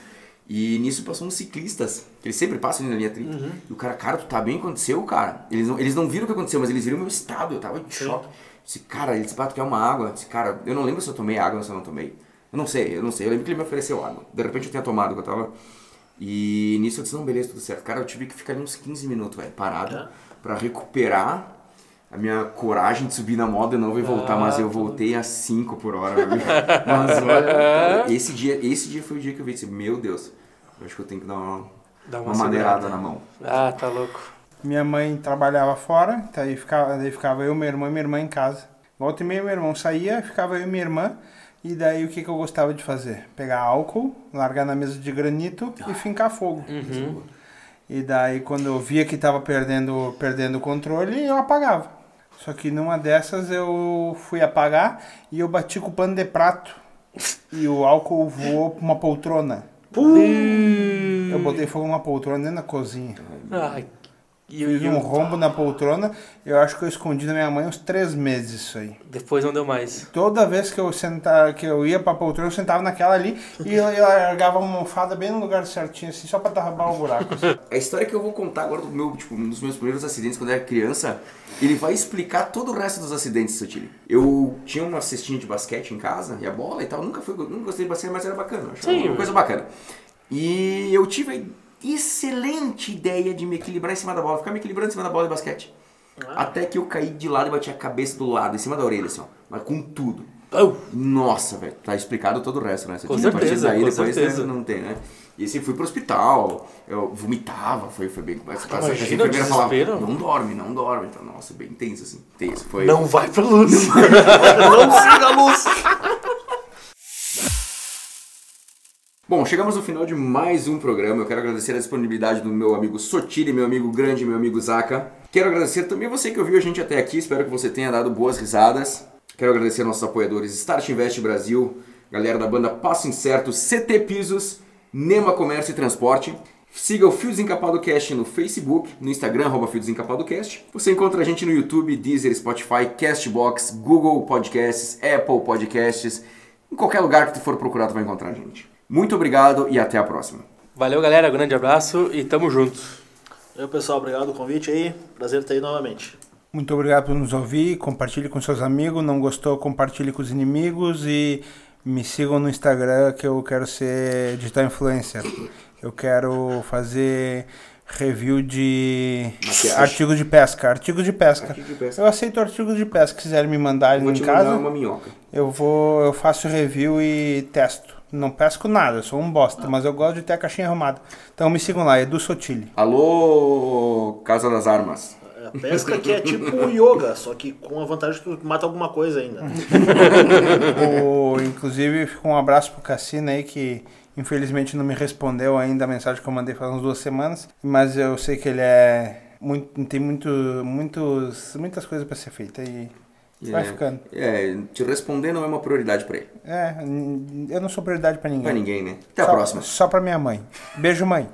S1: E nisso passou uns ciclistas, que eles sempre passam na linha 30. Uhum. E o cara, cara, tu tá bem? Aconteceu, cara? Eles não, eles não viram o que aconteceu, mas eles viram o meu estado. Eu tava de choque. Disse, cara, ele disse, tu quer uma água? Disse, cara, eu não lembro se eu tomei água ou se eu não tomei. Eu não sei, eu não sei. Eu lembro que ele me ofereceu água. De repente eu tinha tomado, que eu tava e nisso eu disse, não, beleza, tudo certo. Cara, eu tive que ficar ali uns 15 minutos, velho, parado, é. pra recuperar a minha coragem de subir na moda novo e voltar, ah, mas eu voltei a 5 por hora. (laughs) mas olha, esse dia, esse dia foi o dia que eu vi, meu Deus, Eu acho que eu tenho que dar uma,
S2: Dá
S1: uma,
S2: uma
S1: maneirada na mão.
S2: Ah, tá louco.
S4: Minha mãe trabalhava fora, daí ficava, daí ficava eu, minha irmã e minha irmã em casa. Volta e meia, meu irmão saía, ficava eu e minha irmã. E daí o que, que eu gostava de fazer? Pegar álcool, largar na mesa de granito e fincar fogo.
S2: Uhum.
S4: E daí quando eu via que tava perdendo, perdendo o controle, eu apagava. Só que numa dessas eu fui apagar e eu bati com o pano de prato. (laughs) E o álcool voou pra uma poltrona. Eu botei fogo numa poltrona dentro da cozinha.
S2: Ai, e,
S4: Fiz
S2: e
S4: um rombo na poltrona, eu acho que eu escondi da minha mãe uns três meses isso aí.
S2: depois não deu mais.
S4: Toda vez que eu sentava, que eu ia pra poltrona, eu sentava naquela ali e eu, eu largava uma almofada bem no lugar certinho, assim, só pra derrubar o buraco. assim.
S1: A história que eu vou contar agora do meu, tipo, um dos meus primeiros acidentes quando eu era criança, ele vai explicar todo o resto dos acidentes, Sotile. Eu tinha uma cestinha de basquete em casa, e a bola e tal, nunca fui, nunca gostei de basquete, mas era bacana, eu
S2: Sim,
S1: uma coisa bacana. E eu tive excelente ideia de me equilibrar em cima da bola, ficar me equilibrando em cima da bola de basquete. Até que eu caí de lado e bati a cabeça do lado, em cima da orelha, assim, ó, mas com tudo.
S2: Oh,
S1: Nossa, velho, tá explicado todo o resto, né? Você
S2: Com
S1: tinha- a partir
S2: certeza,
S1: daí,
S2: com
S1: depois
S2: certeza.
S1: né, não tem, né? E assim, fui pro hospital, eu vomitava, foi, foi bem... Mas,
S2: imagina o
S1: enfermeira falava, não dorme, não dorme. Então, nossa, bem tenso, assim. Tenso, foi...
S2: não vai pra luz. (laughs)
S1: não siga a luz! (laughs) Bom, chegamos no final de mais um programa. Eu quero agradecer a disponibilidade do meu amigo Sotiri, meu amigo grande, meu amigo Zaka. Quero agradecer também você que ouviu a gente até aqui. Espero que você tenha dado boas risadas. Quero agradecer nossos apoiadores Start Invest Brasil, galera da banda Passo Incerto, CT Pisos, Nema Comércio e Transporte. Siga o Fio Desencapado Cast no Facebook, no Instagram, arroba Fio Desencapado Cast. Você encontra a gente no YouTube, Deezer, Spotify, Castbox, Google Podcasts, Apple Podcasts. Em qualquer lugar que tu for procurar, tu vai encontrar a gente. Muito obrigado e até a próxima.
S2: Valeu, galera. Grande abraço e tamo junto.
S3: Eu, pessoal, obrigado pelo convite aí. Prazer ter aí novamente.
S4: Muito obrigado por nos ouvir, compartilhe com seus amigos, não gostou, compartilhe com os inimigos e me sigam no Instagram que eu quero ser digital influencer. Eu quero fazer review de artigos de pesca, artigos de pesca.
S1: Artigo de pesca.
S4: Eu aceito artigos de pesca, se quiserem me mandar em casa.
S1: uma minhoca.
S4: Eu vou, eu faço review e testo. Não pesco nada, eu sou um bosta, mas eu gosto de ter a caixinha arrumada. Então me sigam lá, Edu Sotile.
S1: Alô, Casa das Armas.
S3: A pesca que é tipo o yoga, só que com a vantagem que tu mata alguma coisa ainda. (laughs)
S4: O, inclusive, fica um abraço pro Cassino aí que infelizmente não me respondeu ainda a mensagem que eu mandei faz umas duas semanas, mas eu sei que ele é muito, tem muito, muitos, muitas coisas para ser feita e vai
S1: É,
S4: ficando.
S1: É, te responder não é uma prioridade pra ele.
S4: É, eu não sou prioridade para ninguém.
S1: Pra ninguém, né? Até a
S4: Só-
S1: próxima.
S4: Só para minha mãe. Beijo, mãe.